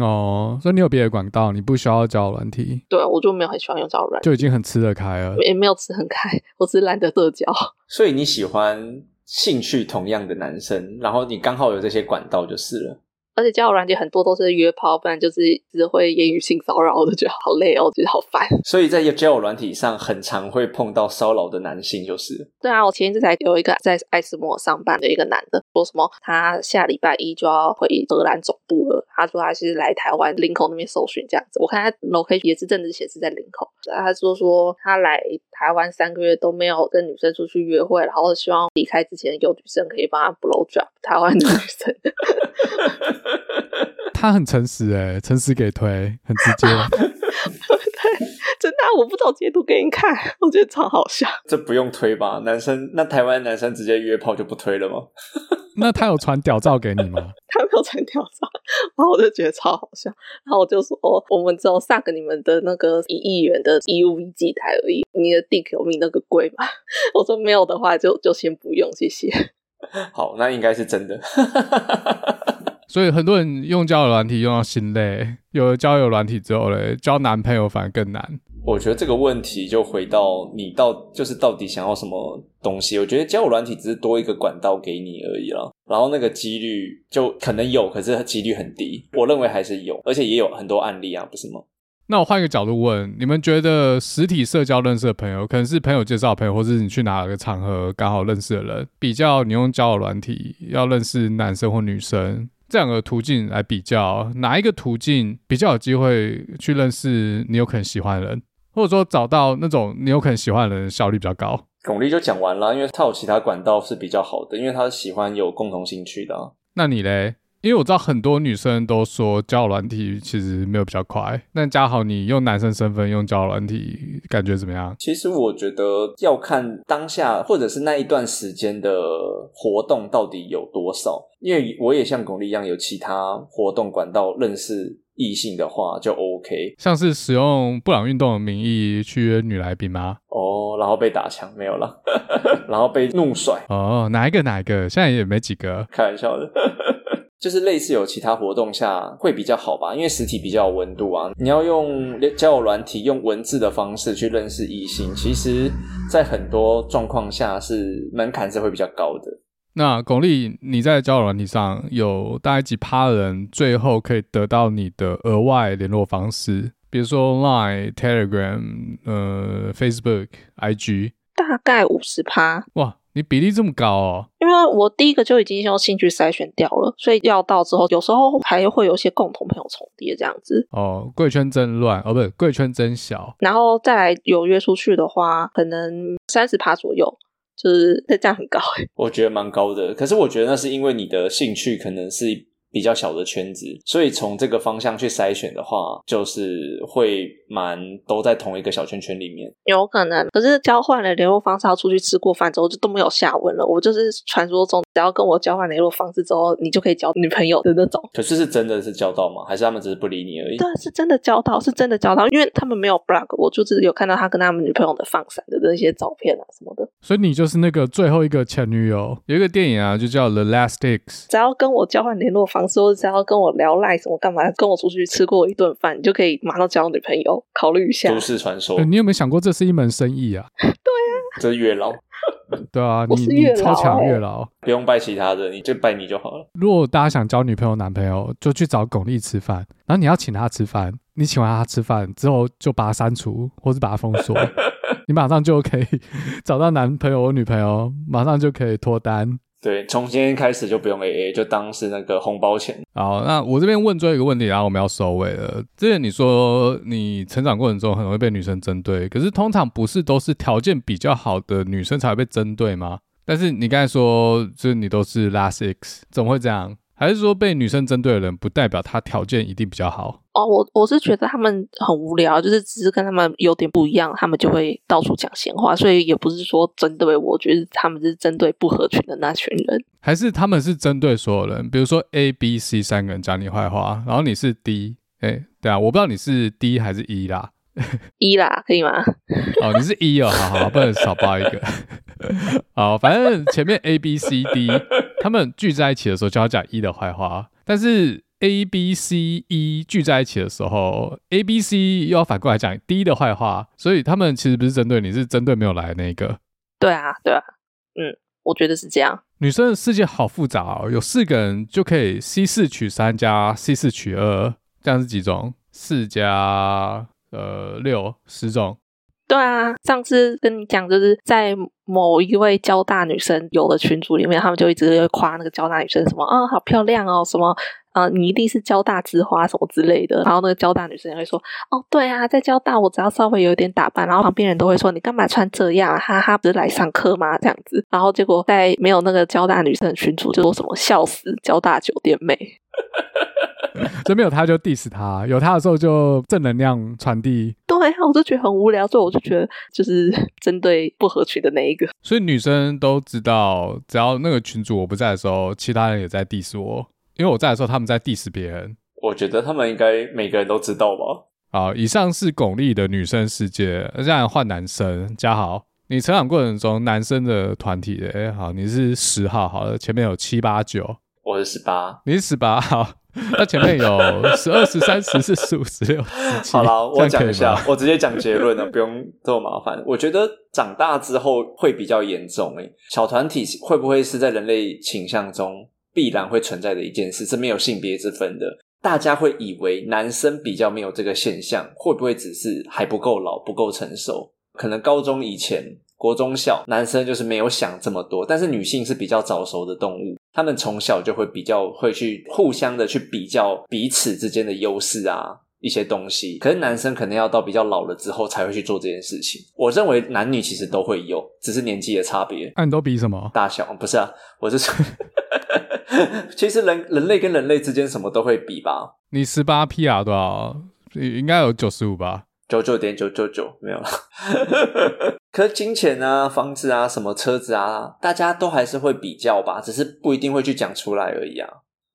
哦，所以你有别的管道，你不需要交友软体。对，我就没有很喜欢用交友软体，就已经很吃得开了。也没有吃很开，我只是懒得社交。所以你喜欢兴趣同样的男生，然后你刚好有这些管道就是了。而且交友软体很多都是约炮，不然就是只会言语性骚扰，我就觉得好累哦，我觉得好烦。所以在交友软体上，很常会碰到骚扰的男性，就是。对啊，我前一阵才有一个在艾斯摩上班的一个男的，说什么他下礼拜一就要回荷兰总部了，他说他是来台湾林口那边搜寻这样子。我看他 location 也是正式显示在林口，他说说他来台湾三个月都没有跟女生出去约会，然后希望离开之前有女生可以帮他 blow job 台湾的女生。他很诚实哎，诚实给推，很直接。对，真的，我不找截图给你看，我觉得超好笑。这不用推吧？男生，那台湾男生直接约炮就不推了吗？那他有传屌照给你吗？他没有传屌照，然后我就觉得超好笑。然后我就说，哦我们只有 suck 你们的那个一亿元的 EUV 机台而已，你的比那个贵吗？我说没有的话就，就就先不用，谢谢。好，那应该是真的。所以很多人用交友软体用到心累，有了交友软体之后嘞，交男朋友反而更难。我觉得这个问题就回到你到就是到底想要什么东西。我觉得交友软体只是多一个管道给你而已啦，然后那个几率就可能有，可是几率很低。我认为还是有，而且也有很多案例啊，不是吗？那我换一个角度问，你们觉得实体社交认识的朋友，可能是朋友介绍朋友，或是你去哪个场合刚好认识的人，比较你用交友软体要认识男生或女生？这两个途径来比较，哪一个途径比较有机会去认识你有可能喜欢的人，或者说找到那种你有可能喜欢的人效率比较高？巩俐就讲完了，因为他有其他管道是比较好的，因为他喜欢有共同兴趣的啊。那你嘞？因为我知道很多女生都说交友软体其实没有比较快，那嘉豪你用男生身份用交友软体感觉怎么样？其实我觉得要看当下或者是那一段时间的活动到底有多少，因为我也像巩俐一样有其他活动管道认识异性的话就 OK，像是使用布朗运动的名义去约女来宾吗？哦，然后被打枪没有了，然后被怒甩哦，哪一个哪一个？现在也没几个，开玩笑的。就是类似有其他活动下会比较好吧，因为实体比较有温度啊。你要用交友软体用文字的方式去认识异性，其实在很多状况下是门槛是会比较高的。那巩俐，你在交友软体上有大概几趴人最后可以得到你的额外联络方式？比如说 Line、Telegram、呃 Facebook、IG，大概五十趴。哇！你比例这么高哦？因为我第一个就已经用兴趣筛选掉了，所以要到之后，有时候还会有一些共同朋友重叠这样子。哦，贵圈真乱哦，不是贵圈真小。然后再来有约出去的话，可能三十趴左右，就是这样很高。我觉得蛮高的，可是我觉得那是因为你的兴趣可能是比较小的圈子，所以从这个方向去筛选的话，就是会蛮都在同一个小圈圈里面。有可能，可是交换了联络方式，要出去吃过饭之后就都没有下文了。我就是传说中，只要跟我交换联络方式之后，你就可以交女朋友的那种。可是是真的是交到吗？还是他们只是不理你而已？对，是真的交到，是真的交到，因为他们没有 block，我就是有看到他跟他们女朋友的放闪的那些照片啊什么的。所以你就是那个最后一个前女友。有一个电影啊，就叫《The Last Dicks》，只要跟我交换联络方式，或者只要跟我聊赖什么干嘛，跟我出去吃过一顿饭，你就可以马上交女朋友。考虑一下。都市传说、欸，你有没有想过这是一门生意啊？对啊，这是月老。对啊，你你超强月老，不用拜其他的，你就拜你就好了。如果大家想交女朋友、男朋友，就去找巩俐吃饭，然后你要请他吃饭，你请完他吃饭之后，就把他删除，或是把他封锁，你马上就可以找到男朋友或女朋友，马上就可以脱单。对，从今天开始就不用 AA，就当是那个红包钱。好，那我这边问最后一个问题，然后我们要收尾了。之前你说你成长过程中很容易被女生针对，可是通常不是都是条件比较好的女生才会被针对吗？但是你刚才说，就是你都是 last six，怎么会这样？还是说被女生针对的人，不代表他条件一定比较好？哦，我我是觉得他们很无聊，就是只是跟他们有点不一样，他们就会到处讲闲话，所以也不是说针对我，觉得他们是针对不合群的那群人，还是他们是针对所有人？比如说 A、B、C 三个人讲你坏话，然后你是 D，哎，对啊，我不知道你是 D 还是 E 啦，E 啦，可以吗？哦，你是 E 哦，好好，不能少报一个，好，反正前面 A、B、C、D 他们聚在一起的时候就要讲 E 的坏话，但是。A、B、C、E 聚在一起的时候，A、B、C 又要反过来讲 D 的坏话，所以他们其实不是针对你，是针对没有来的那个。对啊，对啊，嗯，我觉得是这样。女生的世界好复杂哦，有四个人就可以 C 四取三加 C 四取二，这样是几种？四加呃六十种。对啊，上次跟你讲，就是在某一位交大女生有的群组里面，他们就一直会夸那个交大女生什么啊、好漂亮哦，什么。啊、你一定是交大之花什么之类的，然后那个交大女生也会说，哦，对啊，在交大我只要稍微有一点打扮，然后旁边人都会说，你干嘛穿这样？哈哈，不是来上课吗？这样子，然后结果在没有那个交大女生的群组，就说什么笑死交大酒店妹，就没有他就 diss 他，有他的时候就正能量传递。对啊，我就觉得很无聊，所以我就觉得就是 针对不合群的那一个。所以女生都知道，只要那个群主我不在的时候，其他人也在 diss 我。因为我在的时候，他们在 diss 别人。我觉得他们应该每个人都知道吧。好，以上是巩俐的女生世界。现在换男生，嘉豪，你成长过程中男生的团体，哎，好，你是十号，好了，前面有七八九，我是十八，你是十八号，那前面有十二、十三、十四、十五、十六、十七。好了，我讲一下，我直接讲结论了，不用这么麻烦。我觉得长大之后会比较严重，哎，小团体会不会是在人类倾向中？必然会存在的一件事是没有性别之分的。大家会以为男生比较没有这个现象，会不会只是还不够老、不够成熟？可能高中以前、国中小男生就是没有想这么多，但是女性是比较早熟的动物，他们从小就会比较会去互相的去比较彼此之间的优势啊，一些东西。可是男生可能要到比较老了之后才会去做这件事情。我认为男女其实都会有，只是年纪的差别。那你都比什么？大小？不是啊，我是说。其实人人类跟人类之间什么都会比吧？你十八 PR 多少？应该有九十五吧？九九点九九九没有了。可金钱啊、房子啊、什么车子啊，大家都还是会比较吧，只是不一定会去讲出来而已啊。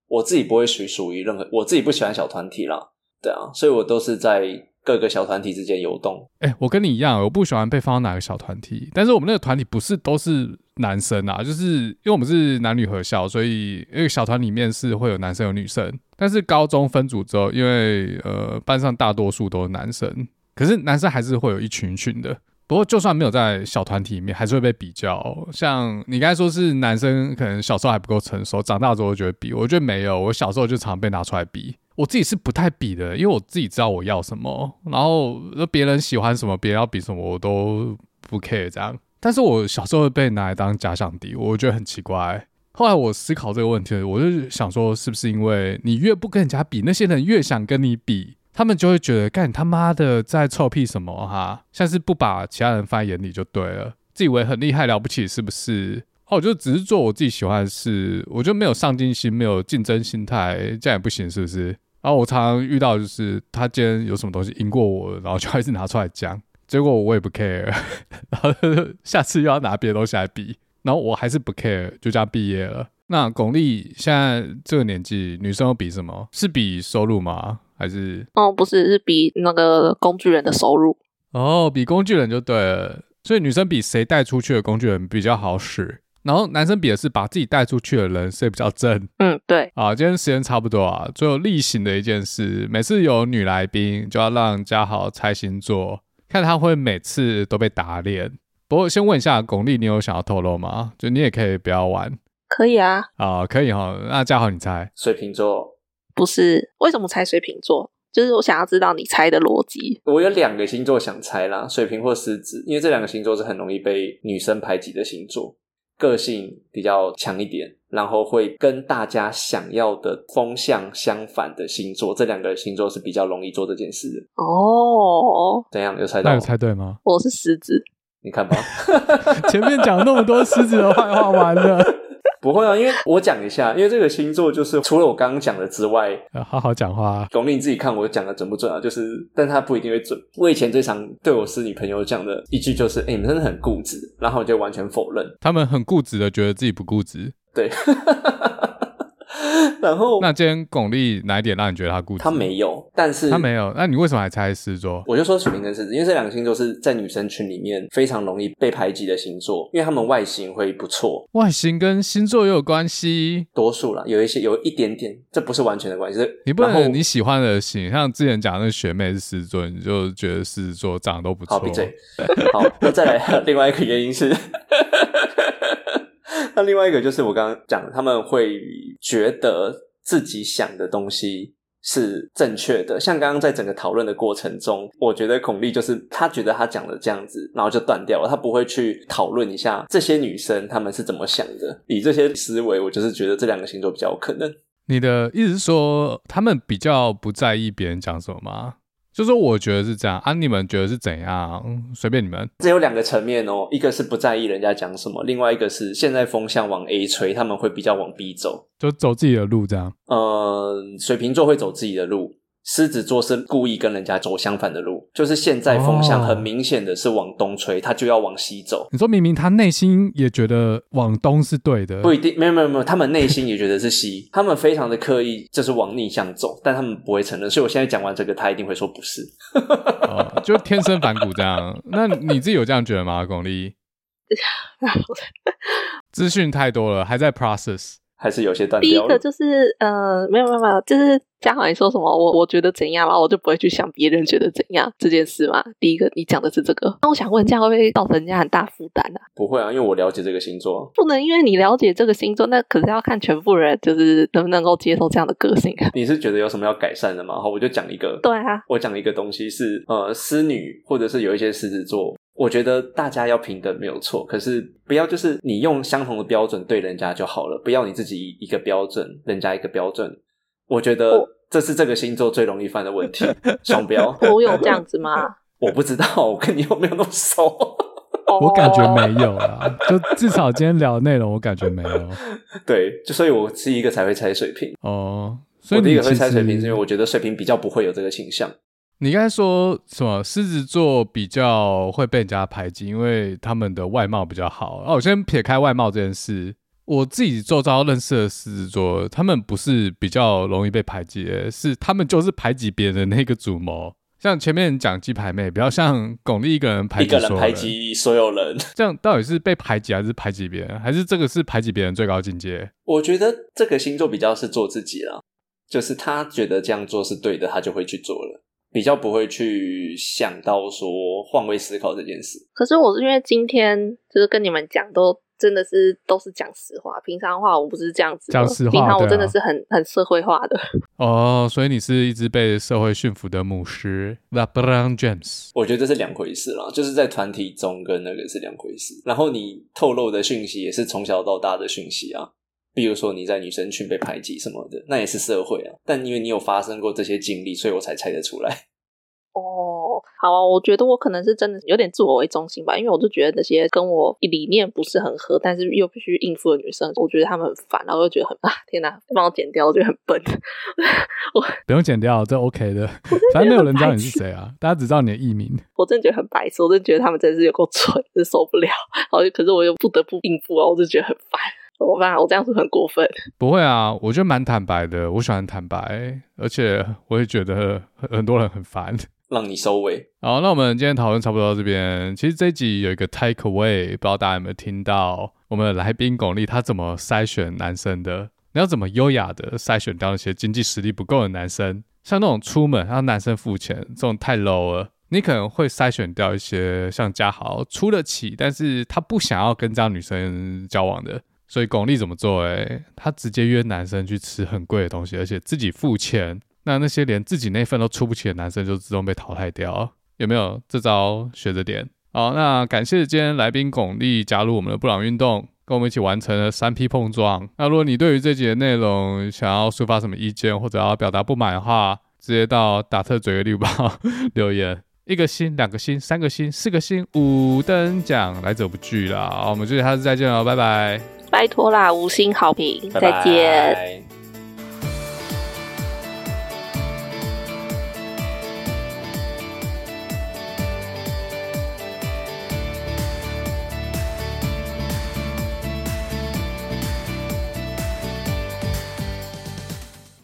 我自己不会属属于任何，我自己不喜欢小团体啦，对啊，所以我都是在各个小团体之间游动。哎、我跟你一样，我不喜欢被放到哪个小团体，但是我们那个团体不是都是。男生啊，就是因为我们是男女合校，所以因为小团里面是会有男生有女生。但是高中分组之后，因为呃班上大多数都是男生，可是男生还是会有一群群的。不过就算没有在小团体里面，还是会被比较。像你刚才说是男生，可能小时候还不够成熟，长大之后就会比。我觉得没有，我小时候就常被拿出来比。我自己是不太比的，因为我自己知道我要什么，然后别人喜欢什么，别人要比什么，我都不 care 这样。但是我小时候被拿来当假想敌，我觉得很奇怪。后来我思考这个问题，我就想说，是不是因为你越不跟人家比，那些人越想跟你比，他们就会觉得，干他妈的在臭屁什么哈？像是不把其他人放在眼里就对了，自以为很厉害了不起，是不是？哦，我就只是做我自己喜欢的事，我就没有上进心，没有竞争心态，这样也不行，是不是？然后我常常遇到就是他今天有什么东西赢过我，然后就还是拿出来讲，结果我也不 care，然后下次又要拿别的东西来比，然后我还是不 care，就这样毕业了。那巩俐现在这个年纪，女生有比什么？是比收入吗？还是？哦，不是，是比那个工具人的收入。哦，比工具人就对了。所以女生比谁带出去的工具人比较好使，然后男生比的是把自己带出去的人谁比较正。嗯，对。啊，今天时间差不多啊。最后例行的一件事，每次有女来宾就要让嘉豪猜星座，看他会每次都被打脸。不过先问一下巩俐，你有想要透露吗？就你也可以不要玩。可以啊，啊，可以哈。那嘉豪，你猜？水瓶座？不是，为什么猜水瓶座？就是我想要知道你猜的逻辑。我有两个星座想猜啦，水瓶或狮子，因为这两个星座是很容易被女生排挤的星座，个性比较强一点，然后会跟大家想要的风向相反的星座。这两个星座是比较容易做这件事的。哦，怎样？有猜到？那有猜对吗？我是狮子，你看吧，前面讲那么多狮子的坏话，完了。不会啊，因为我讲一下，因为这个星座就是除了我刚刚讲的之外，好好讲话啊。巩俐你自己看我讲的准不准啊？就是，但他不一定会准。我以前最常对我是女朋友讲的一句就是：“哎，你们真的很固执。”然后我就完全否认。他们很固执的觉得自己不固执。对。然后，那今天巩俐哪一点让你觉得他固执？他没有，但是他没有。那你为什么还猜狮子座？我就说水瓶跟狮子，因为这两个星座是在女生群里面非常容易被排挤的星座，因为他们外形会不错。外形跟星座也有关系？多数啦，有一些有一点点，这不是完全的关系。你不能你喜欢的型，像之前讲的那个学妹是狮子座，你就觉得狮子座长得都不错。好，闭嘴。好，那再来 另外一个原因是。那另外一个就是我刚刚讲，他们会觉得自己想的东西是正确的。像刚刚在整个讨论的过程中，我觉得巩俐就是他觉得他讲的这样子，然后就断掉了。他不会去讨论一下这些女生她们是怎么想的。以这些思维，我就是觉得这两个星座比较有可能。你的意思是说，他们比较不在意别人讲什么吗？就是我觉得是这样啊，你们觉得是怎样？随便你们。这有两个层面哦，一个是不在意人家讲什么，另外一个是现在风向往 A 吹，他们会比较往 B 走，就走自己的路这样。呃，水瓶座会走自己的路。狮子座是故意跟人家走相反的路，就是现在风向很明显的是往东吹，他就要往西走。你说明明他内心也觉得往东是对的，不一定，没有没有没有，他们内心也觉得是西，他们非常的刻意，就是往逆向走，但他们不会承认。所以我现在讲完这个，他一定会说不是，哦，就天生反骨这样。那你自己有这样觉得吗，巩俐？资讯太多了，还在 process。还是有些断掉。第一个就是呃，没有没有没有，就是嘉豪你说什么，我我觉得怎样，然后我就不会去想别人觉得怎样这件事嘛。第一个你讲的是这个，那我想问，这样会不会造成人家很大负担呢？不会啊，因为我了解这个星座。不能因为你了解这个星座，那可是要看全部人就是能不能够接受这样的个性啊。你是觉得有什么要改善的吗？好，我就讲一个。对啊，我讲一个东西是呃，狮女或者是有一些狮子座。我觉得大家要平等没有错，可是不要就是你用相同的标准对人家就好了，不要你自己一个标准，人家一个标准。我觉得这是这个星座最容易犯的问题，双标。我有这样子吗？我不知道，我跟你有没有那么熟？我感觉没有啊，就至少今天聊的内容，我感觉没有。对，就所以我是一个才会猜水瓶哦，所以你我第一个会猜水瓶，是因为我觉得水瓶比较不会有这个倾向。你刚才说什么？狮子座比较会被人家排挤，因为他们的外貌比较好。哦，我先撇开外貌这件事，我自己周遭认识的狮子座，他们不是比较容易被排挤，是他们就是排挤别人的那个主谋。像前面讲鸡排妹，比较像巩俐一个人排挤一个人排挤所有人，这样到底是被排挤还是排挤别人？还是这个是排挤别人最高境界？我觉得这个星座比较是做自己啦，就是他觉得这样做是对的，他就会去做了。比较不会去想到说换位思考这件事。可是我是因为今天就是跟你们讲，都真的是都是讲实话。平常的话我不是这样子，讲实话，平常我真的是很、啊、很社会化的。哦，所以你是一直被社会驯服的牧师，LeBron James。我觉得这是两回事啦，就是在团体中跟那个是两回事。然后你透露的讯息也是从小到大的讯息啊。比如说你在女生群被排挤什么的，那也是社会啊。但因为你有发生过这些经历，所以我才猜得出来。哦，好啊，我觉得我可能是真的有点自我为中心吧，因为我就觉得那些跟我理念不是很合，但是又必须应付的女生，我觉得她们很烦，然后又觉得很啊，天哪，帮我剪掉，我觉得很笨。我 不用剪掉，这 OK 的，反正没有人知道你是谁啊，大家只知道你的艺名。我真的觉得很白痴，我真的觉得他们真的是有够蠢，真受不了。然后可是我又不得不应付啊，我就觉得很烦。我发现我这样是很过分。不会啊，我觉得蛮坦白的，我喜欢坦白，而且我也觉得很很多人很烦。让你收尾。好，那我们今天讨论差不多到这边。其实这一集有一个 take away，不知道大家有没有听到？我们的来宾巩俐她怎么筛选男生的？你要怎么优雅的筛选掉那些经济实力不够的男生？像那种出门让男生付钱，这种太 low 了。你可能会筛选掉一些像嘉豪出得起，但是他不想要跟这样女生交往的。所以巩俐怎么做？诶，她直接约男生去吃很贵的东西，而且自己付钱。那那些连自己那份都出不起的男生就自动被淘汰掉，有没有这招学着点？好，那感谢今天来宾巩俐加入我们的布朗运动，跟我们一起完成了三 P 碰撞。那如果你对于这集的内容想要抒发什么意见，或者要表达不满的话，直接到打特嘴个绿包 留言，一个星、两个星、三个星、四个星、五等奖，来者不拒啦！好，我们就下次再见了，拜拜！拜托啦，五星好评，拜拜再见。